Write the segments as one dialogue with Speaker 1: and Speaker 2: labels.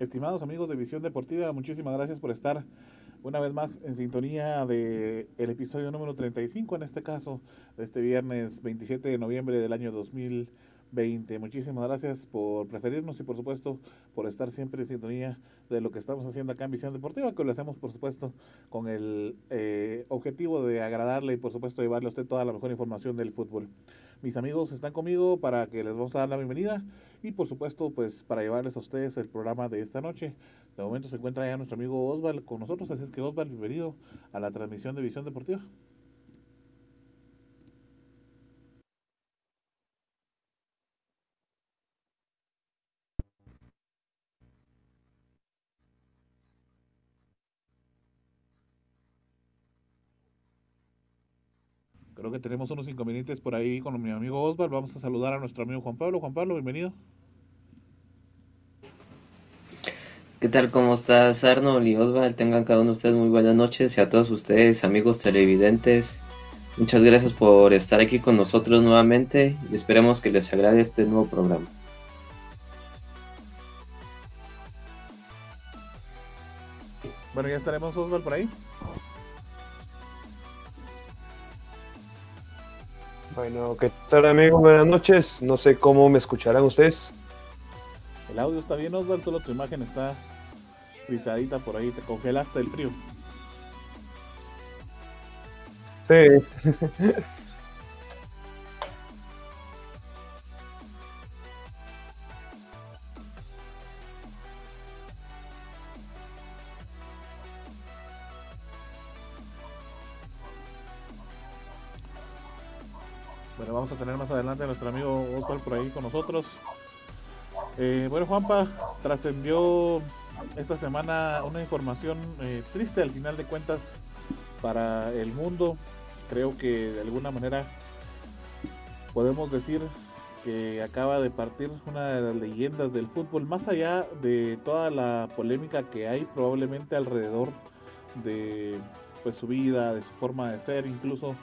Speaker 1: Estimados amigos de Visión Deportiva, muchísimas gracias por estar una vez más en sintonía de el episodio número 35, en este caso, de este viernes 27 de noviembre del año 2020. Muchísimas gracias por preferirnos y por supuesto por estar siempre en sintonía de lo que estamos haciendo acá en Visión Deportiva, que lo hacemos por supuesto con el eh, objetivo de agradarle y por supuesto llevarle a usted toda la mejor información del fútbol. Mis amigos están conmigo para que les vamos a dar la bienvenida y por supuesto pues para llevarles a ustedes el programa de esta noche. De momento se encuentra ya nuestro amigo Osval con nosotros, así es que Osval, bienvenido a la transmisión de Visión Deportiva. Creo que tenemos unos inconvenientes por ahí con mi amigo Osval. Vamos a saludar a nuestro amigo Juan Pablo. Juan Pablo, bienvenido.
Speaker 2: ¿Qué tal? ¿Cómo estás, Arnold y Osval? Tengan cada uno de ustedes muy buenas noches y a todos ustedes, amigos televidentes. Muchas gracias por estar aquí con nosotros nuevamente y esperemos que les agrade este nuevo programa.
Speaker 1: Bueno, ya estaremos, Osval, por ahí.
Speaker 3: Bueno, ¿qué tal amigos? Buenas noches. No sé cómo me escucharán ustedes.
Speaker 1: El audio está bien, Osvaldo, solo tu imagen está frisadita por ahí, te congelaste el frío.
Speaker 3: Sí.
Speaker 1: Vamos a tener más adelante a nuestro amigo Osval por ahí con nosotros. Eh, bueno, Juanpa, trascendió esta semana una información eh, triste al final de cuentas para el mundo. Creo que de alguna manera podemos decir que acaba de partir una de las leyendas del fútbol, más allá de toda la polémica que hay probablemente alrededor de pues, su vida, de su forma de ser, incluso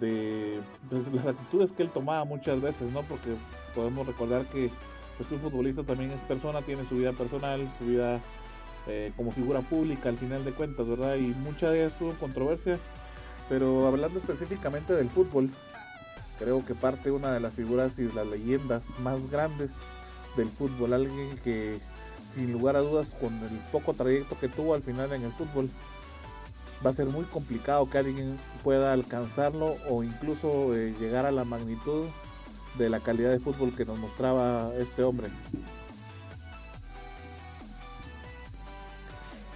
Speaker 1: de, de las actitudes que él tomaba muchas veces, ¿no? Porque podemos recordar que pues un futbolista también es persona, tiene su vida personal, su vida eh, como figura pública al final de cuentas, ¿verdad? Y mucha de ellas estuvo en controversia, pero hablando específicamente del fútbol, creo que parte una de las figuras y las leyendas más grandes del fútbol, alguien que sin lugar a dudas con el poco trayecto que tuvo al final en el fútbol, va a ser muy complicado que alguien pueda alcanzarlo o incluso eh, llegar a la magnitud de la calidad de fútbol que nos mostraba este hombre.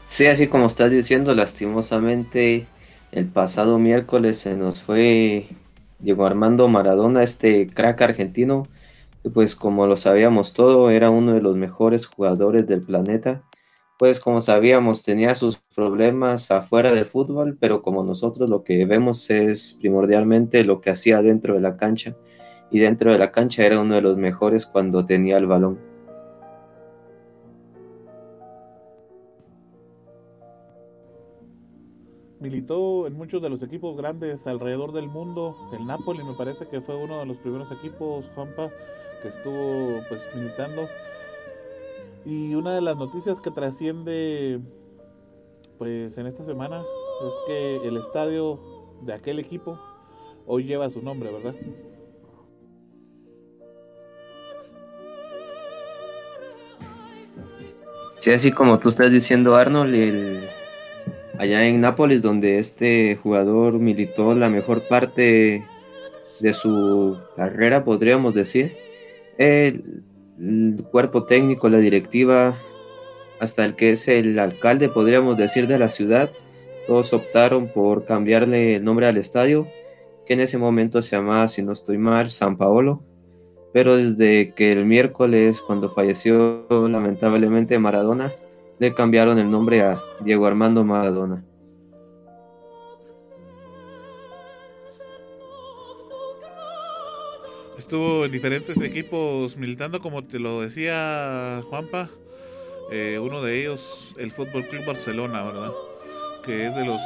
Speaker 2: Sí, así como estás diciendo, lastimosamente el pasado miércoles se nos fue Diego Armando Maradona, este crack argentino, que pues como lo sabíamos todo, era uno de los mejores jugadores del planeta. Pues como sabíamos, tenía sus problemas afuera del fútbol, pero como nosotros lo que vemos es primordialmente lo que hacía dentro de la cancha y dentro de la cancha era uno de los mejores cuando tenía el balón.
Speaker 1: Militó en muchos de los equipos grandes alrededor del mundo. El Napoli me parece que fue uno de los primeros equipos, Juanpa, que estuvo pues militando. Y una de las noticias que trasciende pues en esta semana es que el estadio de aquel equipo hoy lleva su nombre, ¿verdad?
Speaker 2: Sí, así como tú estás diciendo, Arnold, el, allá en Nápoles, donde este jugador militó la mejor parte de su carrera, podríamos decir. El, el, cuerpo técnico, la directiva, hasta el que es el alcalde, podríamos decir, de la ciudad, todos optaron por cambiarle el nombre al estadio, que en ese momento se llamaba, si no estoy mal, San Paolo pero desde que el miércoles, cuando falleció lamentablemente Maradona, le cambiaron el nombre a Diego Armando Maradona.
Speaker 1: Estuvo en diferentes equipos militando, como te lo decía Juanpa. Eh, uno de ellos, el Fútbol Club Barcelona, ¿verdad? Que es de los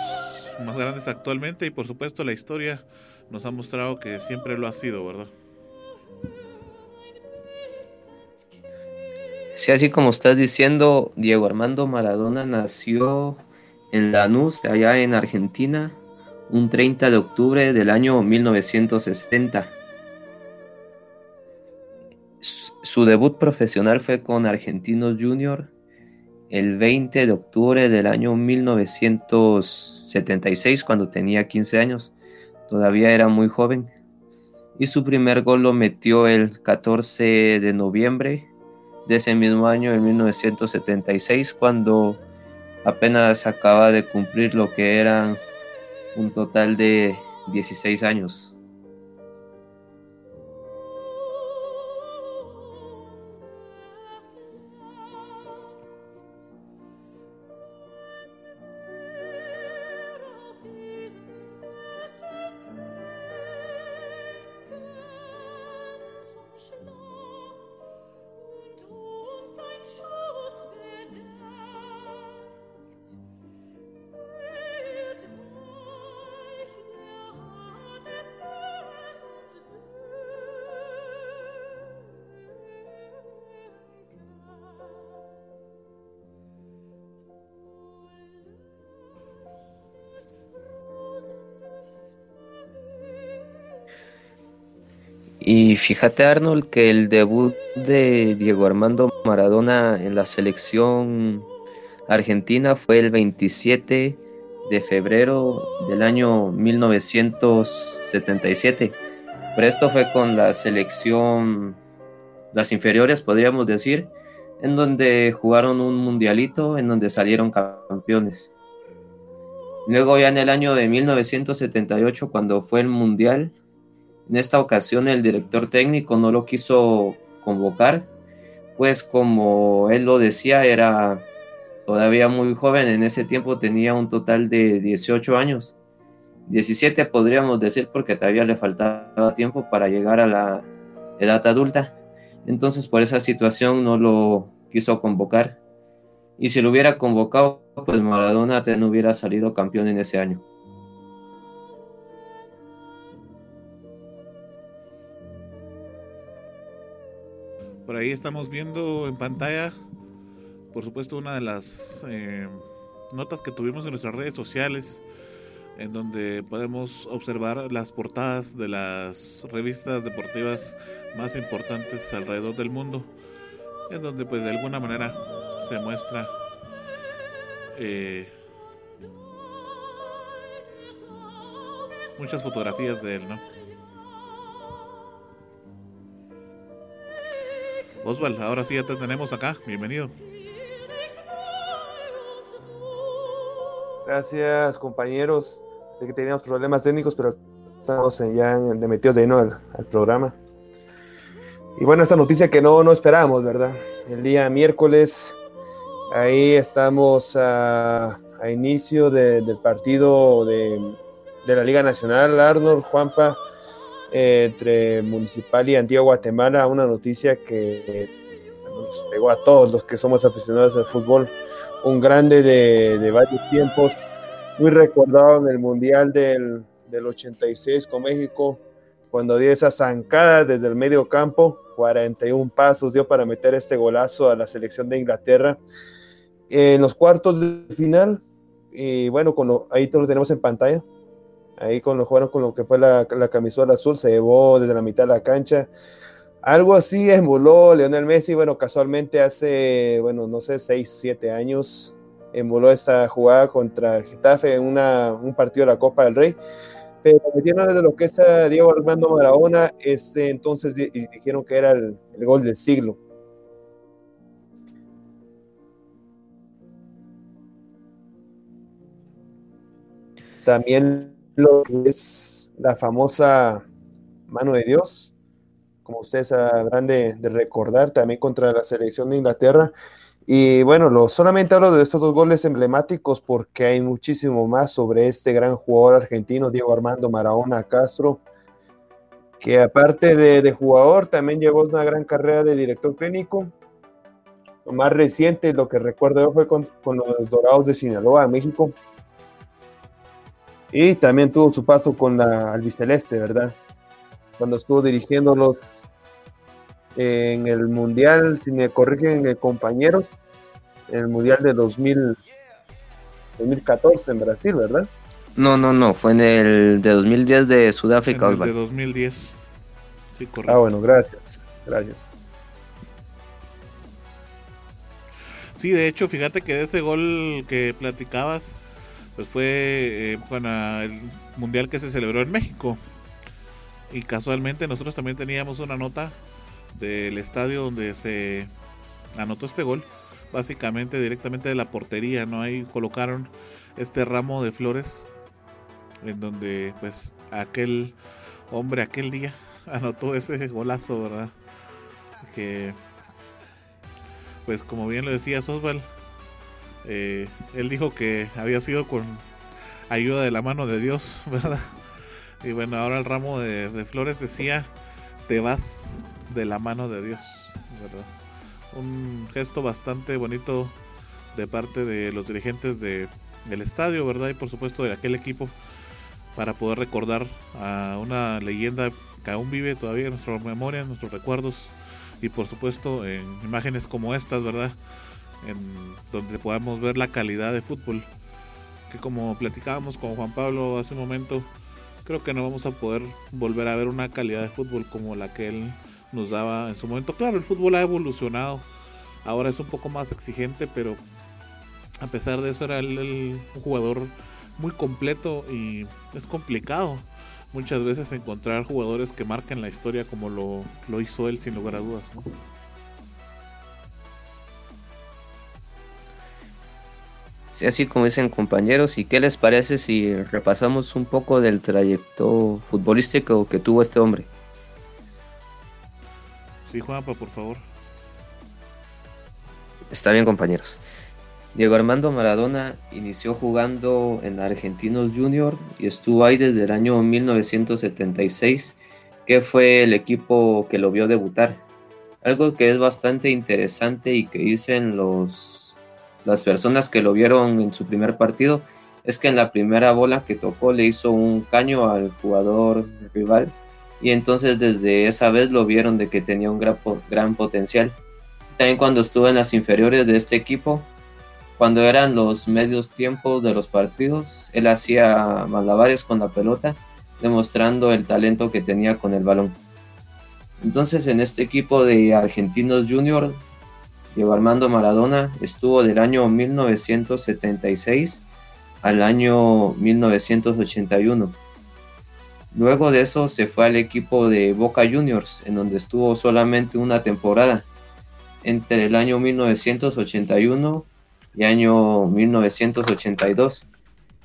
Speaker 1: más grandes actualmente y por supuesto la historia nos ha mostrado que siempre lo ha sido, ¿verdad?
Speaker 2: Sí, así como estás diciendo, Diego Armando Maradona nació en Lanús, allá en Argentina, un 30 de octubre del año 1960 su debut profesional fue con Argentinos Junior el 20 de octubre del año 1976, cuando tenía 15 años. Todavía era muy joven. Y su primer gol lo metió el 14 de noviembre de ese mismo año, en 1976, cuando apenas acaba de cumplir lo que eran un total de 16 años. Y fíjate Arnold que el debut de Diego Armando Maradona en la selección argentina fue el 27 de febrero del año 1977. Pero esto fue con la selección, las inferiores podríamos decir, en donde jugaron un mundialito, en donde salieron campeones. Luego ya en el año de 1978, cuando fue el mundial, en esta ocasión el director técnico no lo quiso convocar, pues como él lo decía, era todavía muy joven, en ese tiempo tenía un total de 18 años, 17 podríamos decir porque todavía le faltaba tiempo para llegar a la edad adulta, entonces por esa situación no lo quiso convocar. Y si lo hubiera convocado, pues Maradona no hubiera salido campeón en ese año.
Speaker 1: Por ahí estamos viendo en pantalla, por supuesto, una de las eh, notas que tuvimos en nuestras redes sociales, en donde podemos observar las portadas de las revistas deportivas más importantes alrededor del mundo, en donde pues de alguna manera se muestra eh, muchas fotografías de él, ¿no? Oswald, ahora sí ya te tenemos acá. Bienvenido.
Speaker 3: Gracias, compañeros. Sé que teníamos problemas técnicos, pero estamos ya metidos de lleno al, programa. Y bueno, esta noticia que no, no esperábamos, ¿verdad? El día miércoles, ahí estamos a, inicio del partido de, de la Liga Nacional. Arnold, Juanpa, entre Municipal y Antigua Guatemala, una noticia que nos pegó a todos los que somos aficionados al fútbol, un grande de, varios tiempos, muy recordado en el Mundial del, del 86 con México, cuando dio esa zancada desde el medio campo, 41 pasos dio para meter este golazo a la selección de Inglaterra. En los cuartos de final, y bueno, con ahí lo tenemos en pantalla, ahí con lo jugaron con lo que fue la, la, camisola azul, se llevó desde la mitad de la cancha. Algo así emuló Leonel Messi, bueno, casualmente hace, bueno, no sé, 6, 7 años, emuló esta jugada contra el Getafe en una, un partido de la Copa del Rey. Pero metieron de lo que es Diego Armando Maradona, este, entonces dijeron que era el, el gol del siglo. También lo que es la famosa mano de Dios, como ustedes habrán de, recordar, también contra la selección de Inglaterra. Y bueno, solamente hablo de estos dos goles emblemáticos porque hay muchísimo más sobre este gran jugador argentino, Diego Armando Maradona Castro, que aparte de, jugador también llevó una gran carrera de director técnico. Lo más reciente, lo que recuerdo fue con, los Dorados de Sinaloa, México. Y también tuvo su paso con la albiceleste, ¿verdad? Cuando estuvo dirigiéndolos en el Mundial, si me corrigen eh, compañeros, en el Mundial de 2000, 2014 en Brasil, ¿verdad?
Speaker 2: No, no, no, fue en el de 2010 de Sudáfrica.
Speaker 1: En el de 2010.
Speaker 3: Sí, correcto. Ah, bueno, gracias, gracias.
Speaker 1: Sí, de hecho, fíjate que de ese gol que platicabas, pues fue eh, el mundial que se celebró en México. Y casualmente nosotros también teníamos una nota del estadio donde se anotó este gol, básicamente directamente de la portería, ¿no? Ahí colocaron este ramo de flores en donde pues aquel hombre aquel día anotó ese golazo, ¿verdad? Que pues como bien lo decía Osval, eh, él dijo que había sido con ayuda de la mano de Dios, ¿verdad? Y bueno, ahora el ramo de, flores decía, te vas de la mano de Dios, ¿verdad? Un gesto bastante bonito de parte de los dirigentes de, del estadio, ¿verdad? Y por supuesto de aquel equipo para poder recordar a una leyenda que aún vive todavía en nuestra memoria, en nuestros recuerdos y por supuesto en imágenes como estas, ¿verdad? En donde podamos ver la calidad de fútbol que como platicábamos con Juan Pablo hace un momento, creo que no vamos a poder volver a ver una calidad de fútbol como la que él nos daba en su momento. Claro, el fútbol ha evolucionado, ahora es un poco más exigente, pero a pesar de eso era el, un jugador muy completo y es complicado muchas veces encontrar jugadores que marquen la historia como lo, lo hizo él sin lugar a dudas.
Speaker 2: Sí, así como dicen compañeros, ¿y qué les parece si repasamos un poco del trayecto futbolístico que tuvo este hombre?
Speaker 1: Sí, Juanpa, por favor.
Speaker 2: Está bien, compañeros. Diego Armando Maradona inició jugando en Argentinos Junior y estuvo ahí desde el año 1976, que fue el equipo que lo vio debutar. Algo que es bastante interesante y que dicen los, las personas que lo vieron en su primer partido es que en la primera bola que tocó le hizo un caño al jugador rival y entonces desde esa vez lo vieron de que tenía un gran, potencial. También cuando estuvo en las inferiores de este equipo, cuando eran los medios tiempos de los partidos, él hacía malabares con la pelota, demostrando el talento que tenía con el balón. Entonces en este equipo de Argentinos Junior, Diego Armando Maradona estuvo del año 1976 al año 1981 Luego de eso se fue al equipo de Boca Juniors, en donde estuvo solamente una temporada, entre el año 1981 y año 1982.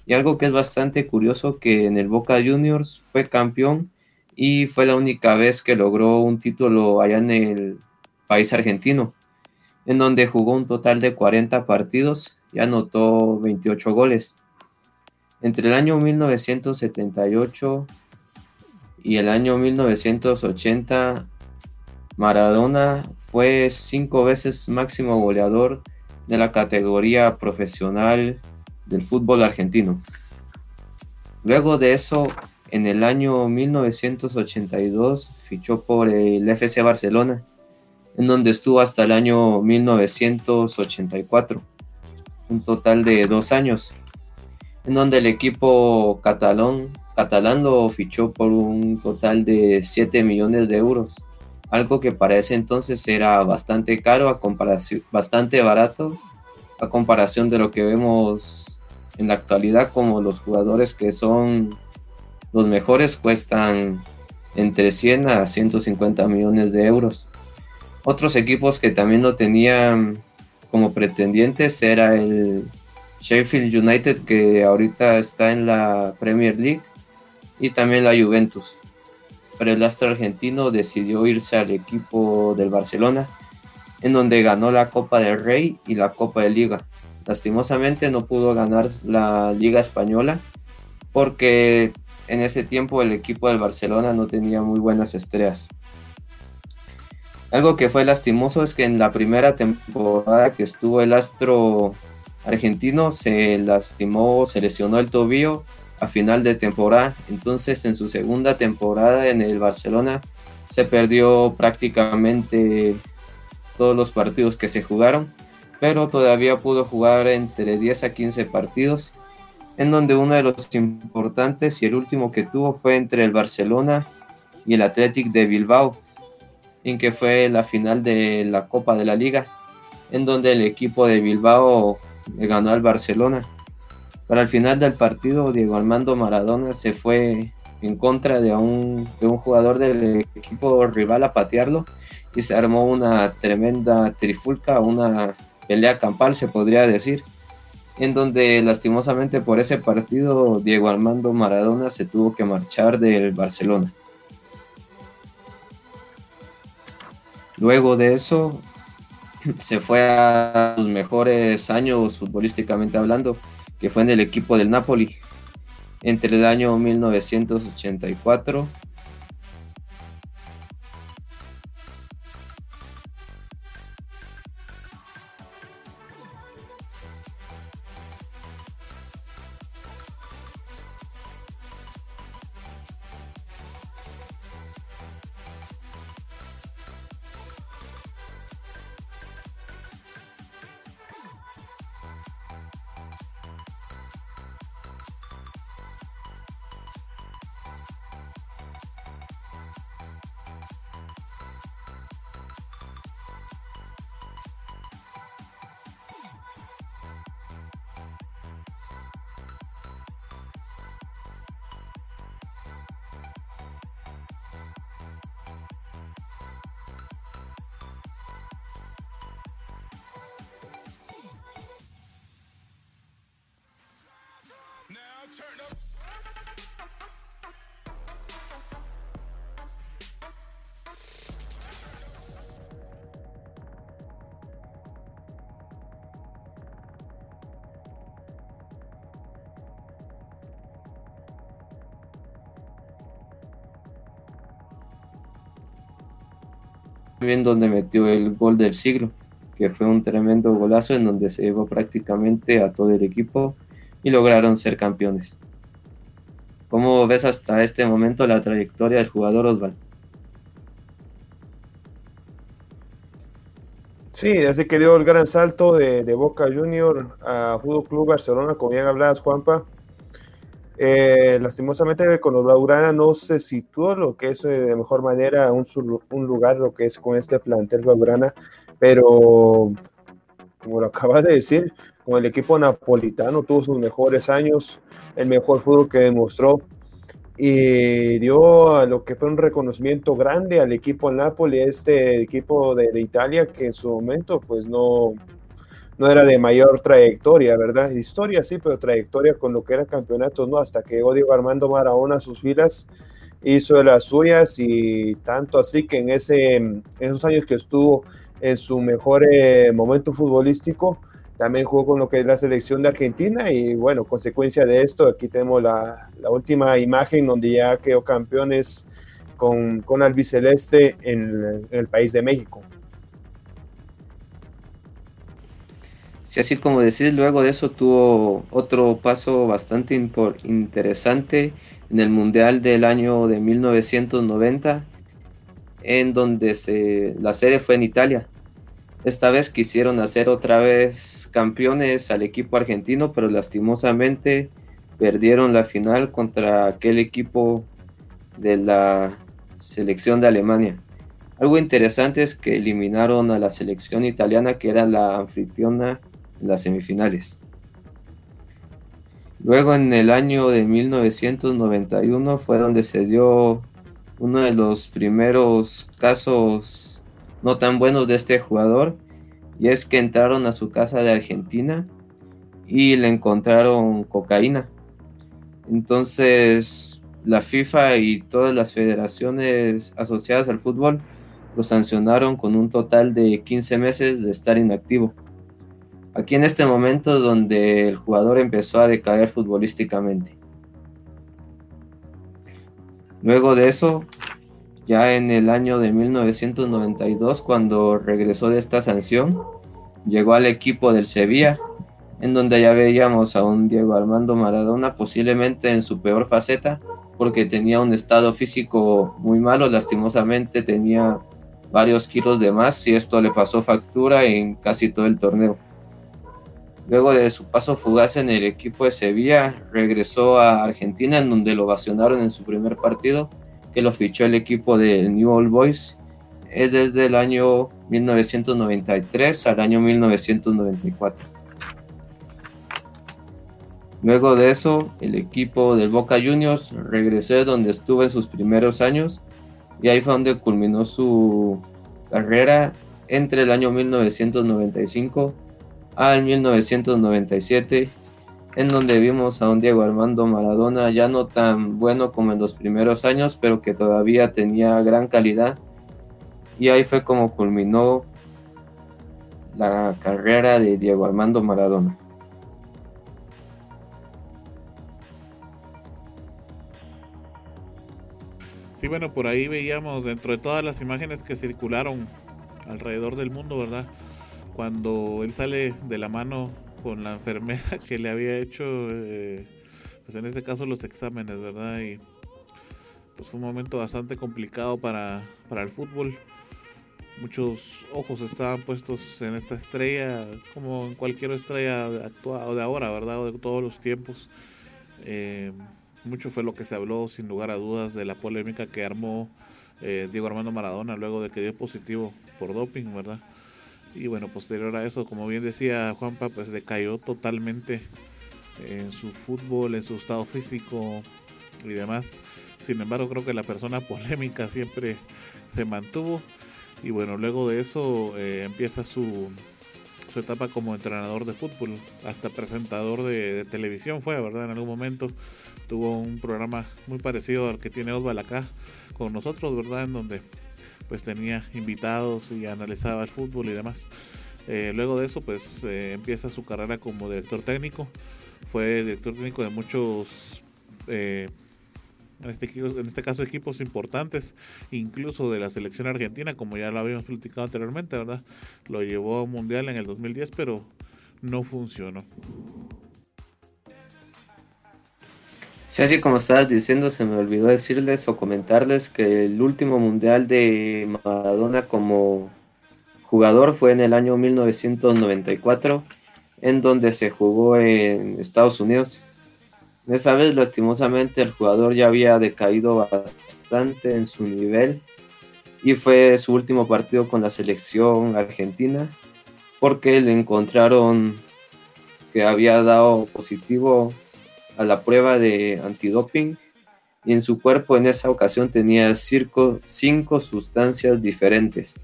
Speaker 2: Y algo que es bastante curioso que en el Boca Juniors fue campeón y fue la única vez que logró un título allá en el país argentino, en donde jugó un total de 40 partidos y anotó 28 goles. Entre el año 1978 y el año 1980 Maradona fue cinco veces máximo goleador de la categoría profesional del fútbol argentino. Luego de eso, en el año 1982 fichó por el FC Barcelona, en donde estuvo hasta el año 1984, un total de dos años, en donde el equipo catalán catalán lo fichó por un total de 7 millones de euros, algo que para ese entonces era bastante caro, a comparación, bastante barato, a comparación de lo que vemos en la actualidad, como los jugadores que son los mejores cuestan entre 100 a 150 millones de euros. Otros equipos que también lo tenían como pretendientes era el Sheffield United que ahorita está en la Premier League y también la Juventus. Pero el astro argentino decidió irse al equipo del Barcelona en donde ganó la Copa del Rey y la Copa de Liga. Lastimosamente no pudo ganar la Liga Española porque en ese tiempo el equipo del Barcelona no tenía muy buenas estrellas. Algo que fue lastimoso es que en la primera temporada que estuvo el astro argentino se lastimó, se lesionó el tobillo a final de temporada. Entonces en su segunda temporada en el Barcelona se perdió prácticamente todos los partidos que se jugaron, pero todavía pudo jugar entre 10 a 15 partidos, en donde uno de los importantes y el último que tuvo fue entre el Barcelona y el Athletic de Bilbao, en que fue la final de la Copa de la Liga, en donde el equipo de Bilbao ganó al Barcelona. Para el final del partido, Diego Armando Maradona se fue en contra de un, de un jugador del equipo rival a patearlo y se armó una tremenda trifulca, una pelea campal se podría decir, en donde lastimosamente por ese partido Diego Armando Maradona se tuvo que marchar del Barcelona. Luego de eso se fue a los mejores años futbolísticamente hablando, que fue en el equipo del Napoli, entre el año 1984 bien donde metió el gol del siglo, que fue un tremendo golazo en donde se llevó prácticamente a todo el equipo y lograron ser campeones. ¿Cómo ves hasta este momento la trayectoria del jugador Osvaldo?
Speaker 3: Sí, desde que dio el gran salto de, Boca Junior a Fútbol Club Barcelona, como bien hablabas, Juanpa, eh, lastimosamente con los Blaugrana no se situó lo que es eh, de mejor manera un, un, lugar, lo que es con este plantel Blaugrana, pero como lo acabas de decir, con el equipo napolitano tuvo sus mejores años, el mejor fútbol que demostró y dio a lo que fue un reconocimiento grande al equipo Napoli, este equipo de, de Italia que en su momento pues no, no era de mayor trayectoria, ¿verdad? Historia sí, pero trayectoria con lo que eran campeonatos, ¿no? Hasta que Diego Armando Maradona a sus filas hizo de las suyas y tanto así que en, ese, esos años que estuvo en su mejor eh, momento futbolístico, también jugó con lo que es la selección de Argentina y bueno, consecuencia de esto, aquí tenemos la, la última imagen donde ya quedó campeones con, con albiceleste en el país de México.
Speaker 2: Sí, así como decís, luego de eso tuvo otro paso bastante interesante en el Mundial del año de 1990, en donde la sede fue en Italia. Esta vez quisieron hacer otra vez campeones al equipo argentino, pero lastimosamente perdieron la final contra aquel equipo de la selección de Alemania. Algo interesante es que eliminaron a la selección italiana, que era la anfitriona las semifinales. Luego en el año de 1991 fue donde se dio uno de los primeros casos no tan buenos de este jugador y es que entraron a su casa de Argentina y le encontraron cocaína. Entonces la FIFA y todas las federaciones asociadas al fútbol lo sancionaron con un total de 15 meses de estar inactivo. Aquí en este momento donde el jugador empezó a decaer futbolísticamente. Luego de eso, ya en el año de 1992, cuando regresó de esta sanción, llegó al equipo del Sevilla, en donde ya veíamos a un Diego Armando Maradona posiblemente en su peor faceta, porque tenía un estado físico muy malo, lastimosamente tenía varios kilos de más y esto le pasó factura en casi todo el torneo. Luego de su paso fugaz en el equipo de Sevilla, regresó a Argentina en donde lo vacionaron en su primer partido, que lo fichó el equipo de New Old Boys es desde el año 1993 al año 1994. Luego de eso, el equipo del Boca Juniors regresó donde estuvo en sus primeros años y ahí fue donde culminó su carrera entre el año 1995 al 1997, en donde vimos a un Diego Armando Maradona ya no tan bueno como en los primeros años, pero que todavía tenía gran calidad. Y ahí fue como culminó la carrera de Diego Armando Maradona.
Speaker 1: Sí, bueno, por ahí veíamos dentro de todas las imágenes que circularon alrededor del mundo, ¿verdad? Cuando él sale de la mano con la enfermera que le había hecho, eh, pues en este caso los exámenes, ¿verdad? Y pues fue un momento bastante complicado para, para el fútbol. Muchos ojos estaban puestos en esta estrella, como en cualquier estrella de, de ahora, ¿verdad? O de todos los tiempos. Eh, mucho fue lo que se habló, sin lugar a dudas, de la polémica que armó eh, Diego Armando Maradona luego de que dio positivo por doping, ¿verdad? Y bueno, posterior a eso, como bien decía Juanpa, pues decayó totalmente en su fútbol, en su estado físico y demás. Sin embargo, creo que la persona polémica siempre se mantuvo. Y bueno, luego de eso eh, empieza su, su etapa como entrenador de fútbol, hasta presentador de, de televisión fue, ¿verdad? En algún momento tuvo un programa muy parecido al que tiene Osval acá con nosotros, ¿verdad? En donde pues tenía invitados y analizaba el fútbol y demás. Eh, luego de eso pues eh, empieza su carrera como director técnico. Fue director técnico de muchos, eh, en, este, en este caso equipos importantes, incluso de la selección argentina, como ya lo habíamos platicado anteriormente, ¿verdad? Lo llevó a un mundial en el 2010, pero no funcionó.
Speaker 2: Sí, así como estabas diciendo, se me olvidó decirles o comentarles que el último mundial de Maradona como jugador fue en el año 1994, en donde se jugó en Estados Unidos. Esa vez, lastimosamente, el jugador ya había decaído bastante en su nivel y fue su último partido con la selección argentina porque le encontraron que había dado positivo a la prueba de antidoping y en su cuerpo en esa ocasión tenía cinco, cinco sustancias diferentes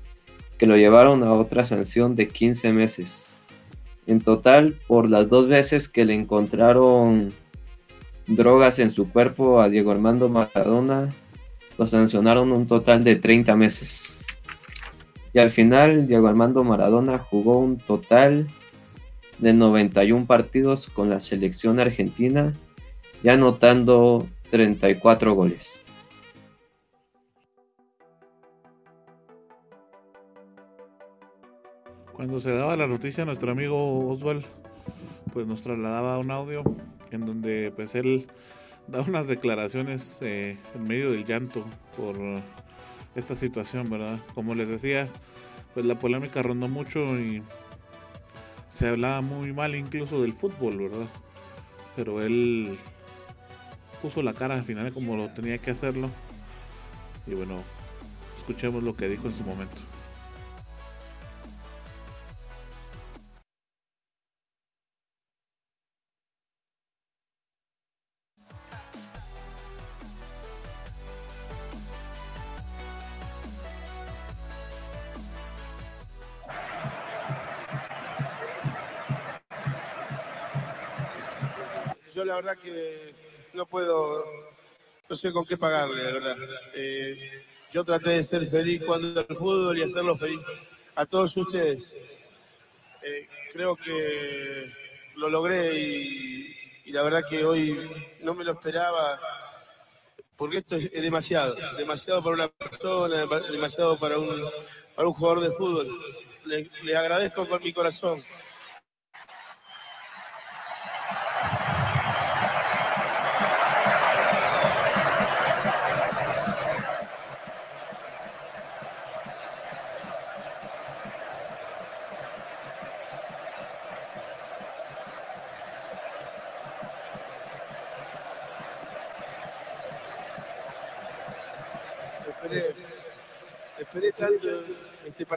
Speaker 2: que lo llevaron a otra sanción de 15 meses. En total, por las dos veces que le encontraron drogas en su cuerpo a Diego Armando Maradona, lo sancionaron un total de 30 meses. Y al final, Diego Armando Maradona jugó un total de 91 partidos con la selección argentina y anotando 34 goles.
Speaker 1: Cuando se daba la noticia, nuestro amigo Oswald pues nos trasladaba un audio en donde pues él da unas declaraciones eh, en medio del llanto por esta situación, ¿verdad? Como les decía, pues la polémica rondó mucho y se hablaba muy mal incluso del fútbol, ¿verdad? Pero él puso la cara al final como lo tenía que hacerlo. Y bueno, escuchemos lo que dijo en su momento.
Speaker 4: Yo la verdad que no puedo, no sé con qué pagarle, de verdad. Eh, yo traté de ser feliz cuando el fútbol y hacerlo feliz a todos ustedes. Eh, creo que lo logré y, la verdad que hoy no me lo esperaba porque esto es, demasiado, demasiado para una persona, demasiado para un, para un jugador de fútbol. le agradezco con mi corazón. esperé tanto este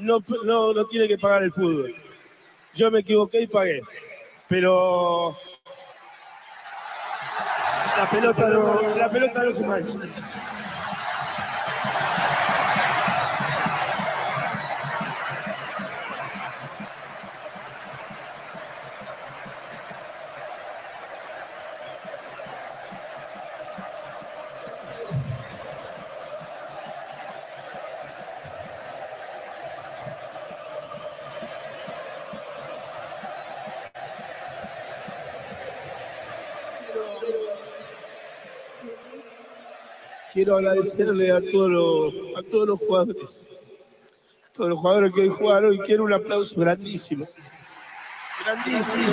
Speaker 4: no, no, tiene que pagar el fútbol. Yo me equivoqué y pagué. Pero la pelota no, la pelota no se mancha. Quiero agradecerle a todos los, a todos los jugadores, a todos los jugadores que hoy jugaron y quiero un aplauso grandísimo. Grandísimo.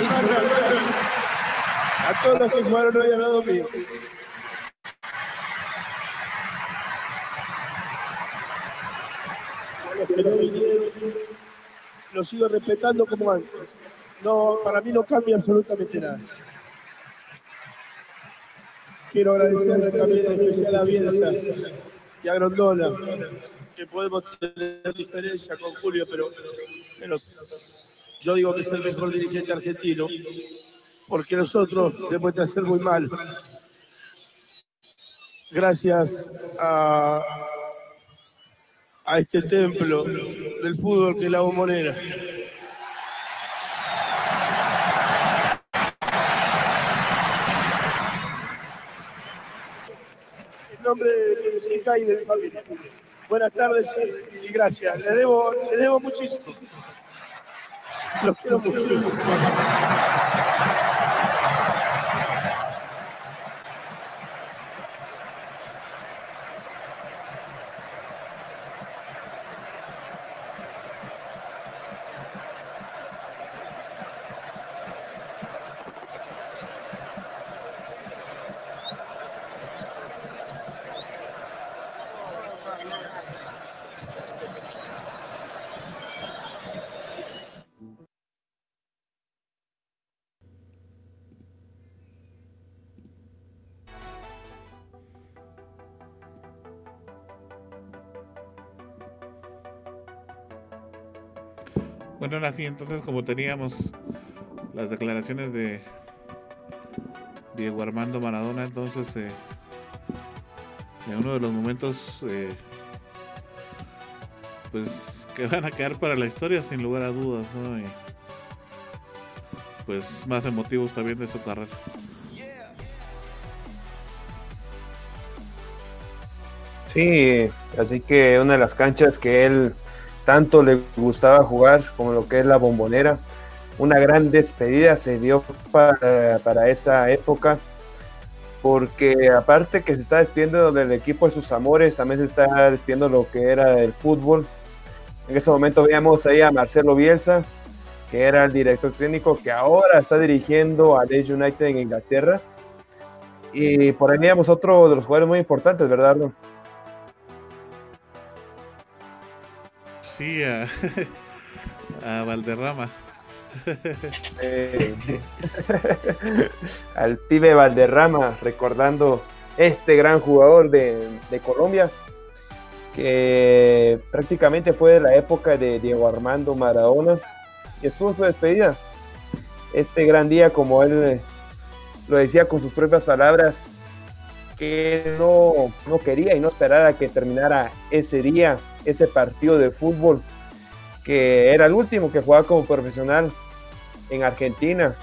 Speaker 4: A todos los que jugaron hoy al lado mío. A los que no vinieron, los sigo respetando como antes. No, para mí no cambia absolutamente nada. Quiero agradecerle también en especial a Bielsa y a Grondona, que podemos tener diferencia con Julio, pero, yo digo que es el mejor dirigente argentino, porque nosotros demuestra ser muy mal. Gracias a, a este templo del fútbol que es la bombonera. Nombre de mi hija y de mi familia. Buenas tardes y gracias. Les debo, les debo muchísimo. Los quiero mucho.
Speaker 1: Bueno, así entonces como teníamos las declaraciones de Diego Armando Maradona, entonces eh, en uno de los momentos eh, pues que van a quedar para la historia sin lugar a dudas. Y, pues más emotivos también de su carrera.
Speaker 3: Sí, así que una de las canchas que él tanto le gustaba jugar como lo que es la bombonera. Una gran despedida se dio para, esa época, porque aparte que se está despidiendo del equipo de sus amores, también se está despidiendo lo que era el fútbol. En ese momento veíamos ahí a Marcelo Bielsa, que era el director técnico, que ahora está dirigiendo a Leeds United en Inglaterra. Y por ahí veíamos otro de los jugadores muy importantes, ¿verdad?
Speaker 1: Sí, a, Valderrama.
Speaker 3: al pibe Valderrama, recordando este gran jugador de, Colombia, que prácticamente fue de la época de Diego Armando Maradona y estuvo su despedida. Este gran día, como él lo decía con sus propias palabras, que no, no quería y no esperara que terminara ese día, ese partido de fútbol, que era el último que jugaba como profesional en Argentina,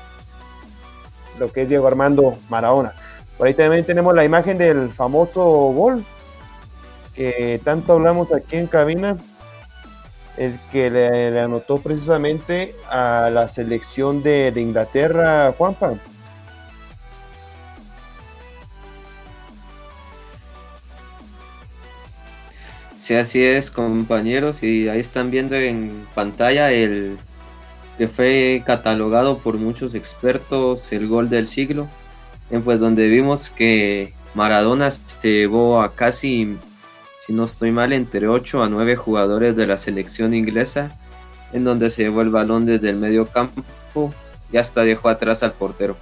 Speaker 3: lo que es Diego Armando Maradona. Por ahí también tenemos la imagen del famoso gol que tanto hablamos aquí en cabina, el que le, anotó precisamente a la selección de, de Inglaterra, Juanpa.
Speaker 2: Sí, así es, compañeros, y ahí están viendo en pantalla el que fue catalogado por muchos expertos el gol del siglo, en pues donde vimos que Maradona se llevó a casi si no estoy mal, entre 8 a 9 jugadores de la selección inglesa, en donde se llevó el balón desde el medio campo y hasta dejó atrás al portero.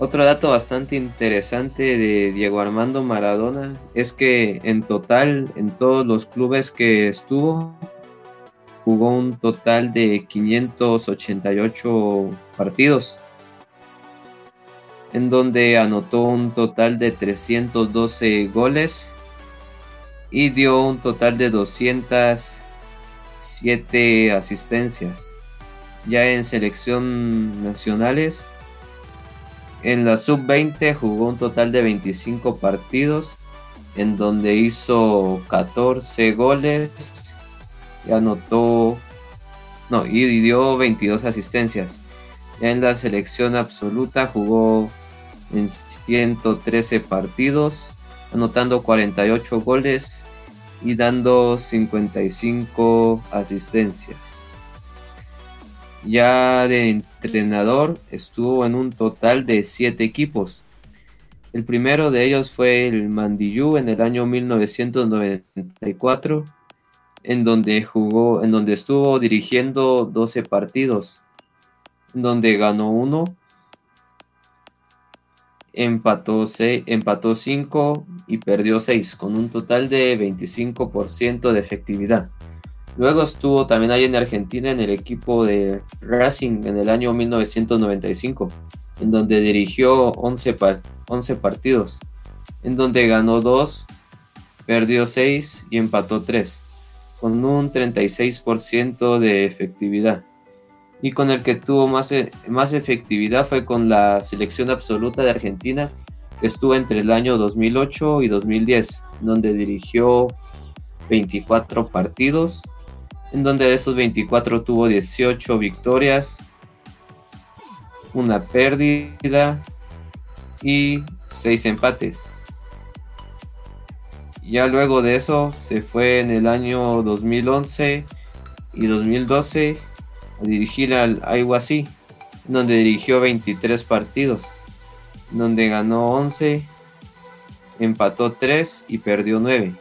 Speaker 2: Otro dato bastante interesante de Diego Armando Maradona es que en total, en todos los clubes que estuvo, jugó un total de 588 partidos, en donde anotó un total de 312 goles y dio un total de 207 asistencias. Ya en selección nacionales, en la sub-20 jugó un total de 25 partidos, en donde hizo 14 goles y anotó, no, y dio 22 asistencias. En la selección absoluta jugó en 113 partidos, anotando 48 goles y dando 55 asistencias. Ya de entrenador estuvo en un total de 7 equipos. El primero de ellos fue el Mandillú en el año 1994, en donde jugó, en donde estuvo dirigiendo 12 partidos, en donde ganó uno empató 5 empató y perdió 6, con un total de 25% de efectividad. Luego estuvo también ahí en Argentina en el equipo de Racing en el año 1995, en donde dirigió 11, 11 partidos, en donde ganó 2, perdió 6 y empató 3, con un 36% de efectividad. Y con el que tuvo más, eh, más efectividad fue con la selección absoluta de Argentina, que estuvo entre el año 2008 y 2010, donde dirigió 24 partidos, en donde de esos 24 tuvo 18 victorias, una pérdida y 6 empates. Ya luego de eso se fue en el año 2011 y 2012 a dirigir al Aiguasí, donde dirigió 23 partidos, donde ganó 11, empató 3 y perdió 9.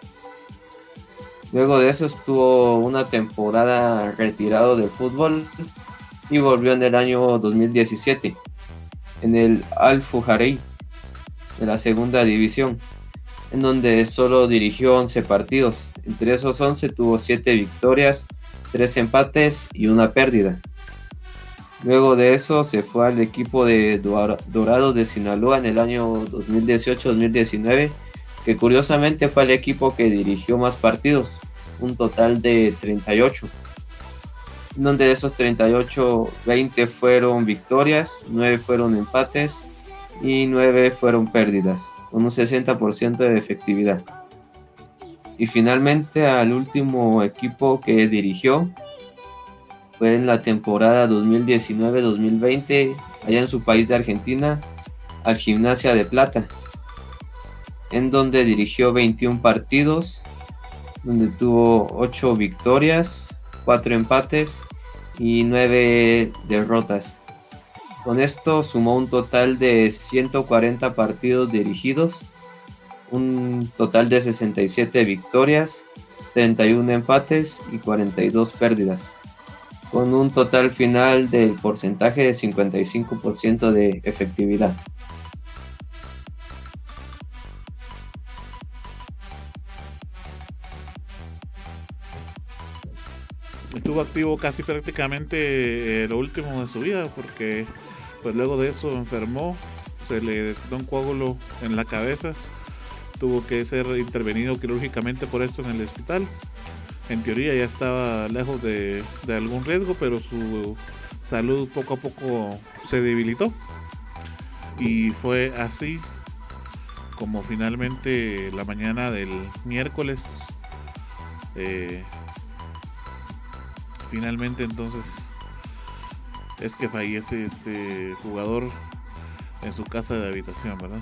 Speaker 2: Luego de eso estuvo una temporada retirado del fútbol y volvió en el año 2017 en el Al Fujarei de la segunda división, en donde solo dirigió 11 partidos. Entre esos 11 tuvo 7 victorias tres empates y una pérdida. Luego de eso se fue al equipo de Dorados de Sinaloa en el año 2018-2019, que curiosamente fue el equipo que dirigió más partidos, un total de 38. Donde de esos 38, 20 fueron victorias, 9 fueron empates y 9 fueron pérdidas, con un 60% de efectividad. Y finalmente al último equipo que dirigió fue en la temporada 2019-2020 allá en su país de Argentina al Gimnasia de Plata, en donde dirigió 21 partidos, donde tuvo 8 victorias, 4 empates y 9 derrotas. Con esto sumó un total de 140 partidos dirigidos un total de 67 victorias, 31 empates y 42 pérdidas, con un total final del porcentaje de 55% de efectividad.
Speaker 1: Estuvo activo casi prácticamente eh, lo último de su vida porque pues luego de eso enfermó, se le detectó un coágulo en la cabeza, tuvo que ser intervenido quirúrgicamente por esto en el hospital. En teoría ya estaba lejos de, algún riesgo, pero su salud poco a poco se debilitó. Y fue así como finalmente la mañana del miércoles eh, finalmente entonces es que fallece este jugador en su casa de habitación, ¿verdad?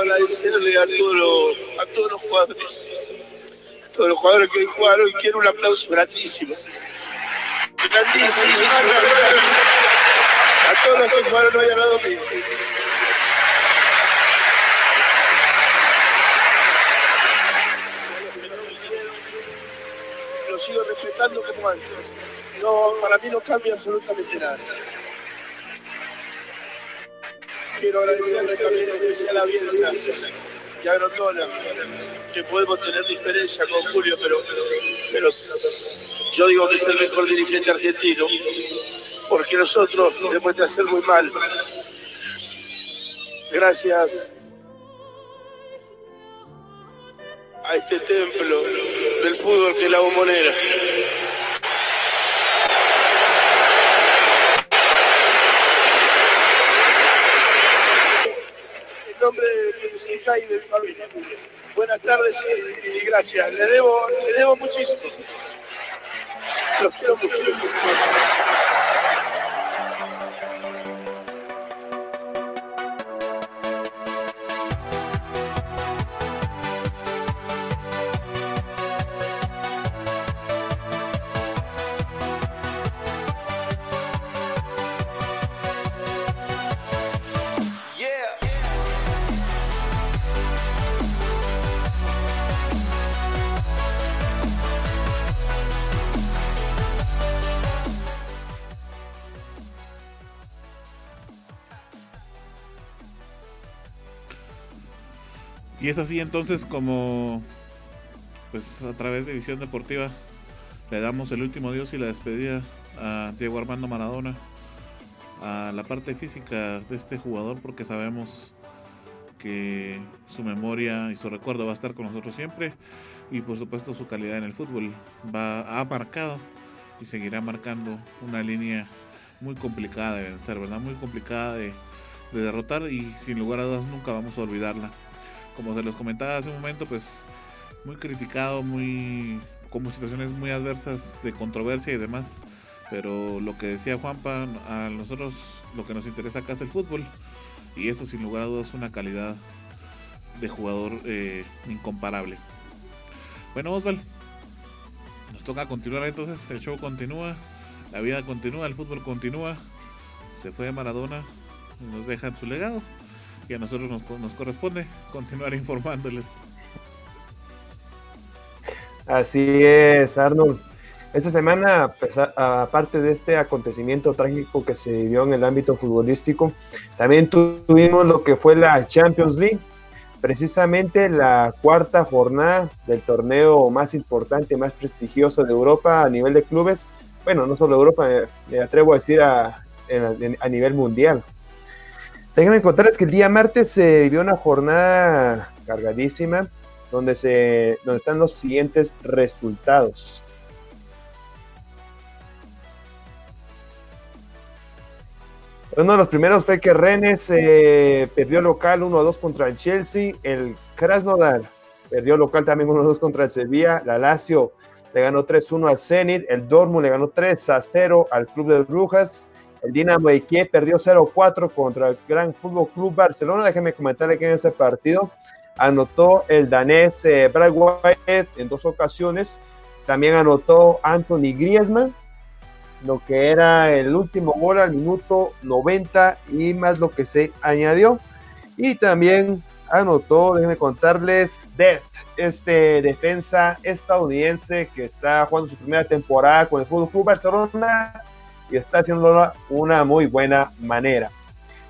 Speaker 4: Agradecerle a todos los, a todos los jugadores, todos los jugadores que hoy jugaron y quiero un aplauso grandísimo. Grandísimo. A todos los que jugaron hoy a lado mío. Lo sigo respetando como antes. No, para mí no cambia absolutamente nada quiero agradecerle también en especial a Bielsa y a Grondona, que podemos tener diferencia con Julio, pero, pero yo digo que es el mejor dirigente argentino, porque nosotros después de hacer muy mal, gracias a este templo del fútbol que es la bombonera. nombre de hija y de mi familia. Buenas tardes y, gracias. Le debo, le debo muchísimo. Los quiero mucho.
Speaker 1: Así entonces como, pues a través de Visión Deportiva, le damos el último adiós y la despedida a Diego Armando Maradona, a la parte física de este jugador, porque sabemos que su memoria y su recuerdo va a estar con nosotros siempre y por supuesto su calidad en el fútbol va ha marcado y seguirá marcando una línea muy complicada de vencer, ¿verdad? Muy complicada de derrotar y sin lugar a dudas nunca vamos a olvidarla como se los comentaba hace un momento, pues muy criticado, muy como situaciones muy adversas de controversia y demás. Pero lo que decía Juanpa, a nosotros lo que nos interesa acá es el fútbol. Y eso sin lugar a dudas es una calidad de jugador eh, incomparable. Bueno, Osval, nos toca continuar entonces, el show continúa, la vida continúa, el fútbol continúa. Se fue Maradona, nos deja su legado y a nosotros nos, nos corresponde continuar informándoles.
Speaker 3: Así es, Arnold. Esta semana, aparte de este acontecimiento trágico que se vivió en el ámbito futbolístico, también tuvimos lo que fue la Champions League, precisamente la cuarta jornada del torneo más importante, más prestigioso de Europa a nivel de clubes. Bueno, no solo Europa, me, atrevo a decir a, a nivel mundial. Déjenme contarles que el día martes se vivió una jornada cargadísima donde, se, donde están los siguientes resultados. Uno de los primeros fue que Rennes eh, perdió local 1-2 contra el Chelsea. El Krasnodar perdió local también 1-2 contra el Sevilla. La Lazio le ganó 3-1 al Zenit. El Dortmund le ganó 3-0 al Club de Brujas. El Dinamo de Kiev perdió 0-4 contra el Gran Fútbol Club Barcelona. Déjenme comentarle que en ese partido anotó el danés eh, Brad White en dos ocasiones. También anotó Anthony Griezmann lo que era el último gol al minuto 90 y más lo que se añadió. Y también anotó, déjenme contarles, Dest, este defensa estadounidense que está jugando su primera temporada con el Fútbol Club Barcelona y está haciéndolo una muy buena manera.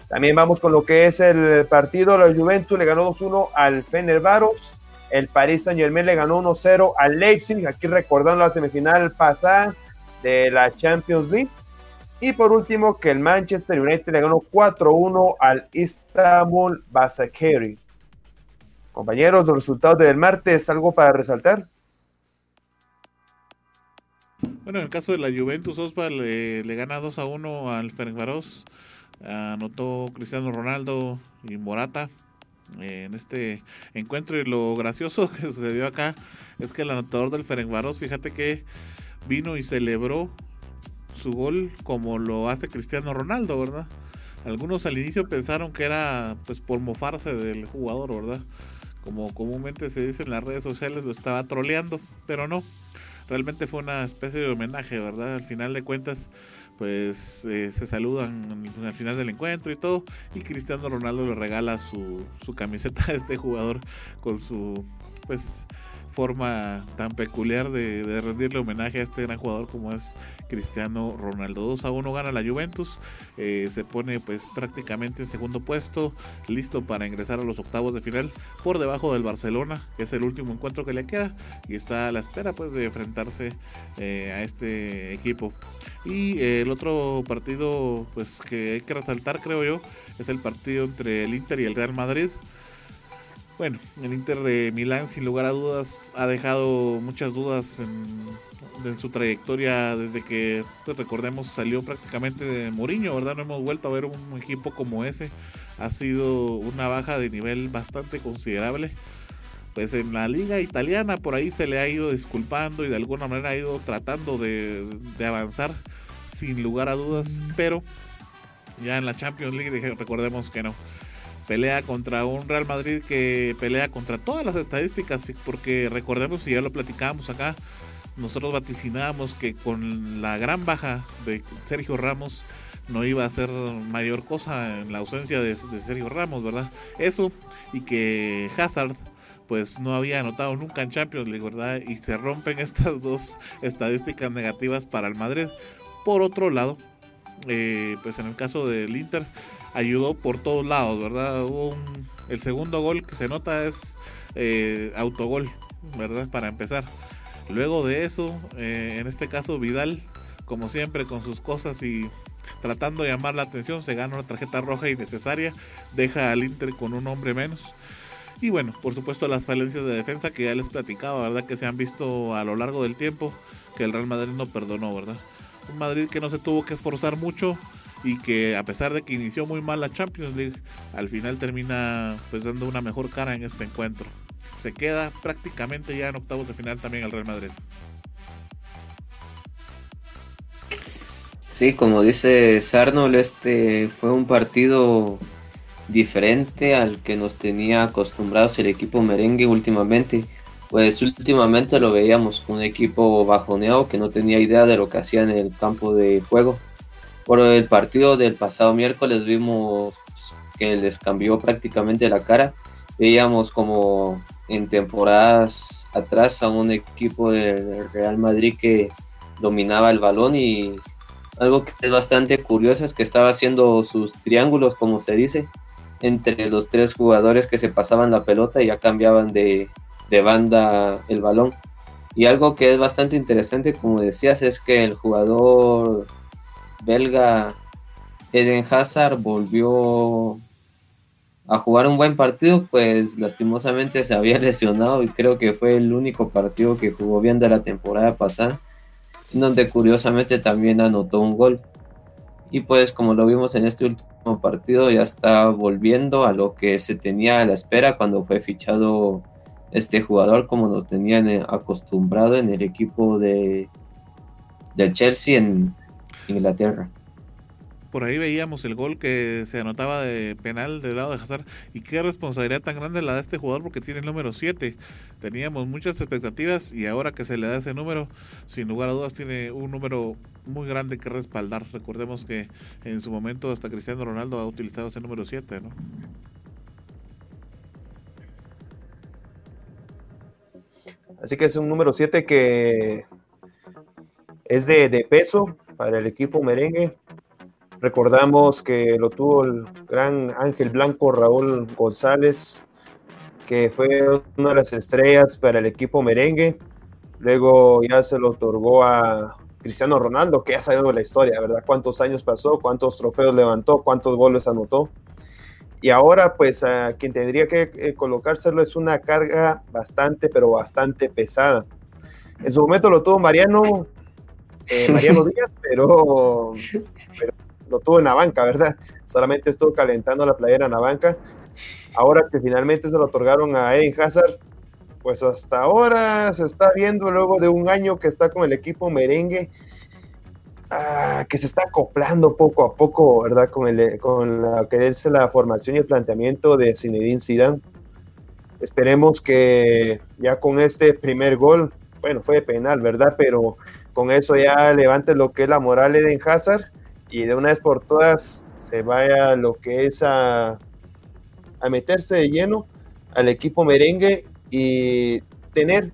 Speaker 3: También vamos con lo que es el partido. La Juventus le ganó 2-1 al Fenerbahce. El Paris Saint Germain le ganó 1-0 al Leipzig. Aquí recordando la semifinal pasada de la Champions League. Y por último, que el Manchester United le ganó 4-1 al Istanbul Basakeri. Compañeros, los resultados del martes, ¿algo para resaltar?
Speaker 1: Bueno, en el caso de la Juventus, Osval le, gana 2 a 1 al Ferencváros. Anotó Cristiano Ronaldo y Morata en este encuentro. Y lo gracioso que sucedió acá es que el anotador del Ferencváros, fíjate que vino y celebró su gol como lo hace Cristiano Ronaldo, ¿verdad? Algunos al inicio pensaron que era pues por mofarse del jugador, ¿verdad? Como comúnmente se dice en las redes sociales, lo estaba troleando, pero no. Realmente fue una especie de homenaje, ¿verdad? Al final de cuentas, pues eh, se saludan al final del encuentro y todo. Y Cristiano Ronaldo le regala su, su camiseta a este jugador con su, pues, forma tan peculiar de, rendirle homenaje a este gran jugador como es Cristiano Ronaldo. 2 a 1 gana la Juventus, eh, se pone pues prácticamente en segundo puesto, listo para ingresar a los octavos de final por debajo del Barcelona, es el último encuentro que le queda y está a la espera pues de enfrentarse eh, a este equipo. Y eh, el otro partido pues que hay que resaltar creo yo es el partido entre el Inter y el Real Madrid. Bueno, el Inter de Milán sin lugar a dudas ha dejado muchas dudas en, su trayectoria desde que, pues, recordemos, salió prácticamente de Mourinho, ¿verdad? No hemos vuelto a ver un equipo como ese. Ha sido una baja de nivel bastante considerable. Pues en la liga italiana por ahí se le ha ido disculpando y de alguna manera ha ido tratando de, de avanzar sin lugar a dudas, pero ya en la Champions League recordemos que no pelea contra un Real Madrid que pelea contra todas las estadísticas, porque recordemos, y ya lo platicábamos acá, nosotros vaticinábamos que con la gran baja de Sergio Ramos no iba a ser mayor cosa en la ausencia de, Sergio Ramos, ¿verdad? Eso y que Hazard pues no había anotado nunca en Champions League, ¿verdad? Y se rompen estas dos estadísticas negativas para el Madrid. Por otro lado, eh, pues en el caso del Inter, ayudó por todos lados, ¿verdad? El segundo gol que se nota es eh, autogol, ¿verdad? Para empezar. Luego de eso, eh, en este caso Vidal, como siempre, con sus cosas y tratando de llamar la atención, se gana una tarjeta roja innecesaria, deja al Inter con un hombre menos. Y bueno, por supuesto las falencias de defensa que ya les platicaba, ¿verdad? Que se han visto a lo largo del tiempo, que el Real Madrid no perdonó, ¿verdad? Un Madrid que no se tuvo que esforzar mucho, y que a pesar de que inició muy mal la Champions League, al final termina pues dando una mejor cara en este encuentro. Se queda prácticamente ya en octavos de final también el Real Madrid.
Speaker 2: Sí, como dice Sarnold, este fue un partido diferente al que nos tenía acostumbrados el equipo merengue últimamente. Pues últimamente lo veíamos un equipo bajoneado que no tenía idea de lo que hacía en el campo de juego. Por el partido del pasado miércoles vimos que les cambió prácticamente la cara. Veíamos como en temporadas atrás a un equipo del Real Madrid que dominaba el balón y algo que es bastante curioso es que estaba haciendo sus triángulos, como se dice, entre los tres jugadores que se pasaban la pelota y ya cambiaban de, de banda el balón. Y algo que es bastante interesante, como decías, es que el jugador belga Eden Hazard volvió a jugar un buen partido, pues lastimosamente se había lesionado y creo que fue el único partido que jugó bien de la temporada pasada, en donde curiosamente también anotó un gol. Y pues como lo vimos en este último partido, ya está volviendo a lo que se tenía a la espera cuando fue fichado este jugador, como nos tenían eh, acostumbrado en el equipo de, del Chelsea en Inglaterra
Speaker 1: por ahí veíamos el gol que se anotaba de penal del lado de Hazard y qué responsabilidad tan grande la da este jugador porque tiene el número 7. Teníamos muchas expectativas y ahora que se le da ese número, sin lugar a dudas tiene un número muy grande que respaldar. Recordemos que en su momento hasta Cristiano Ronaldo ha utilizado ese número 7, ¿no?
Speaker 3: Así que es un número 7 que es de, de peso para el equipo merengue Recordamos que lo tuvo el gran Ángel Blanco Raúl González, que fue una de las estrellas para el equipo merengue. Luego ya se lo otorgó a Cristiano Ronaldo, que ya sabemos la historia, ¿verdad? Cuántos años pasó, cuántos trofeos levantó, cuántos goles anotó. Y ahora, pues, a quien tendría que eh, colocárselo es una carga bastante, pero bastante pesada. En su momento lo tuvo Mariano, eh, Mariano Díaz, pero, pero lo tuvo en la banca, ¿verdad? Solamente estuvo calentando la playera en la banca. Ahora que finalmente se lo otorgaron a Eden Hazard, pues hasta ahora se está viendo luego de un año que está con el equipo merengue, ah, que se está acoplando poco a poco, ¿verdad? Con, el, con la la formación y el planteamiento de Zinedine Zidane. Esperemos que ya con este primer gol, bueno, fue de penal, ¿verdad? Pero con eso ya levante lo que es la moral de Eden Hazard y de una vez por todas se vaya lo que es a, a meterse de lleno al equipo merengue y tener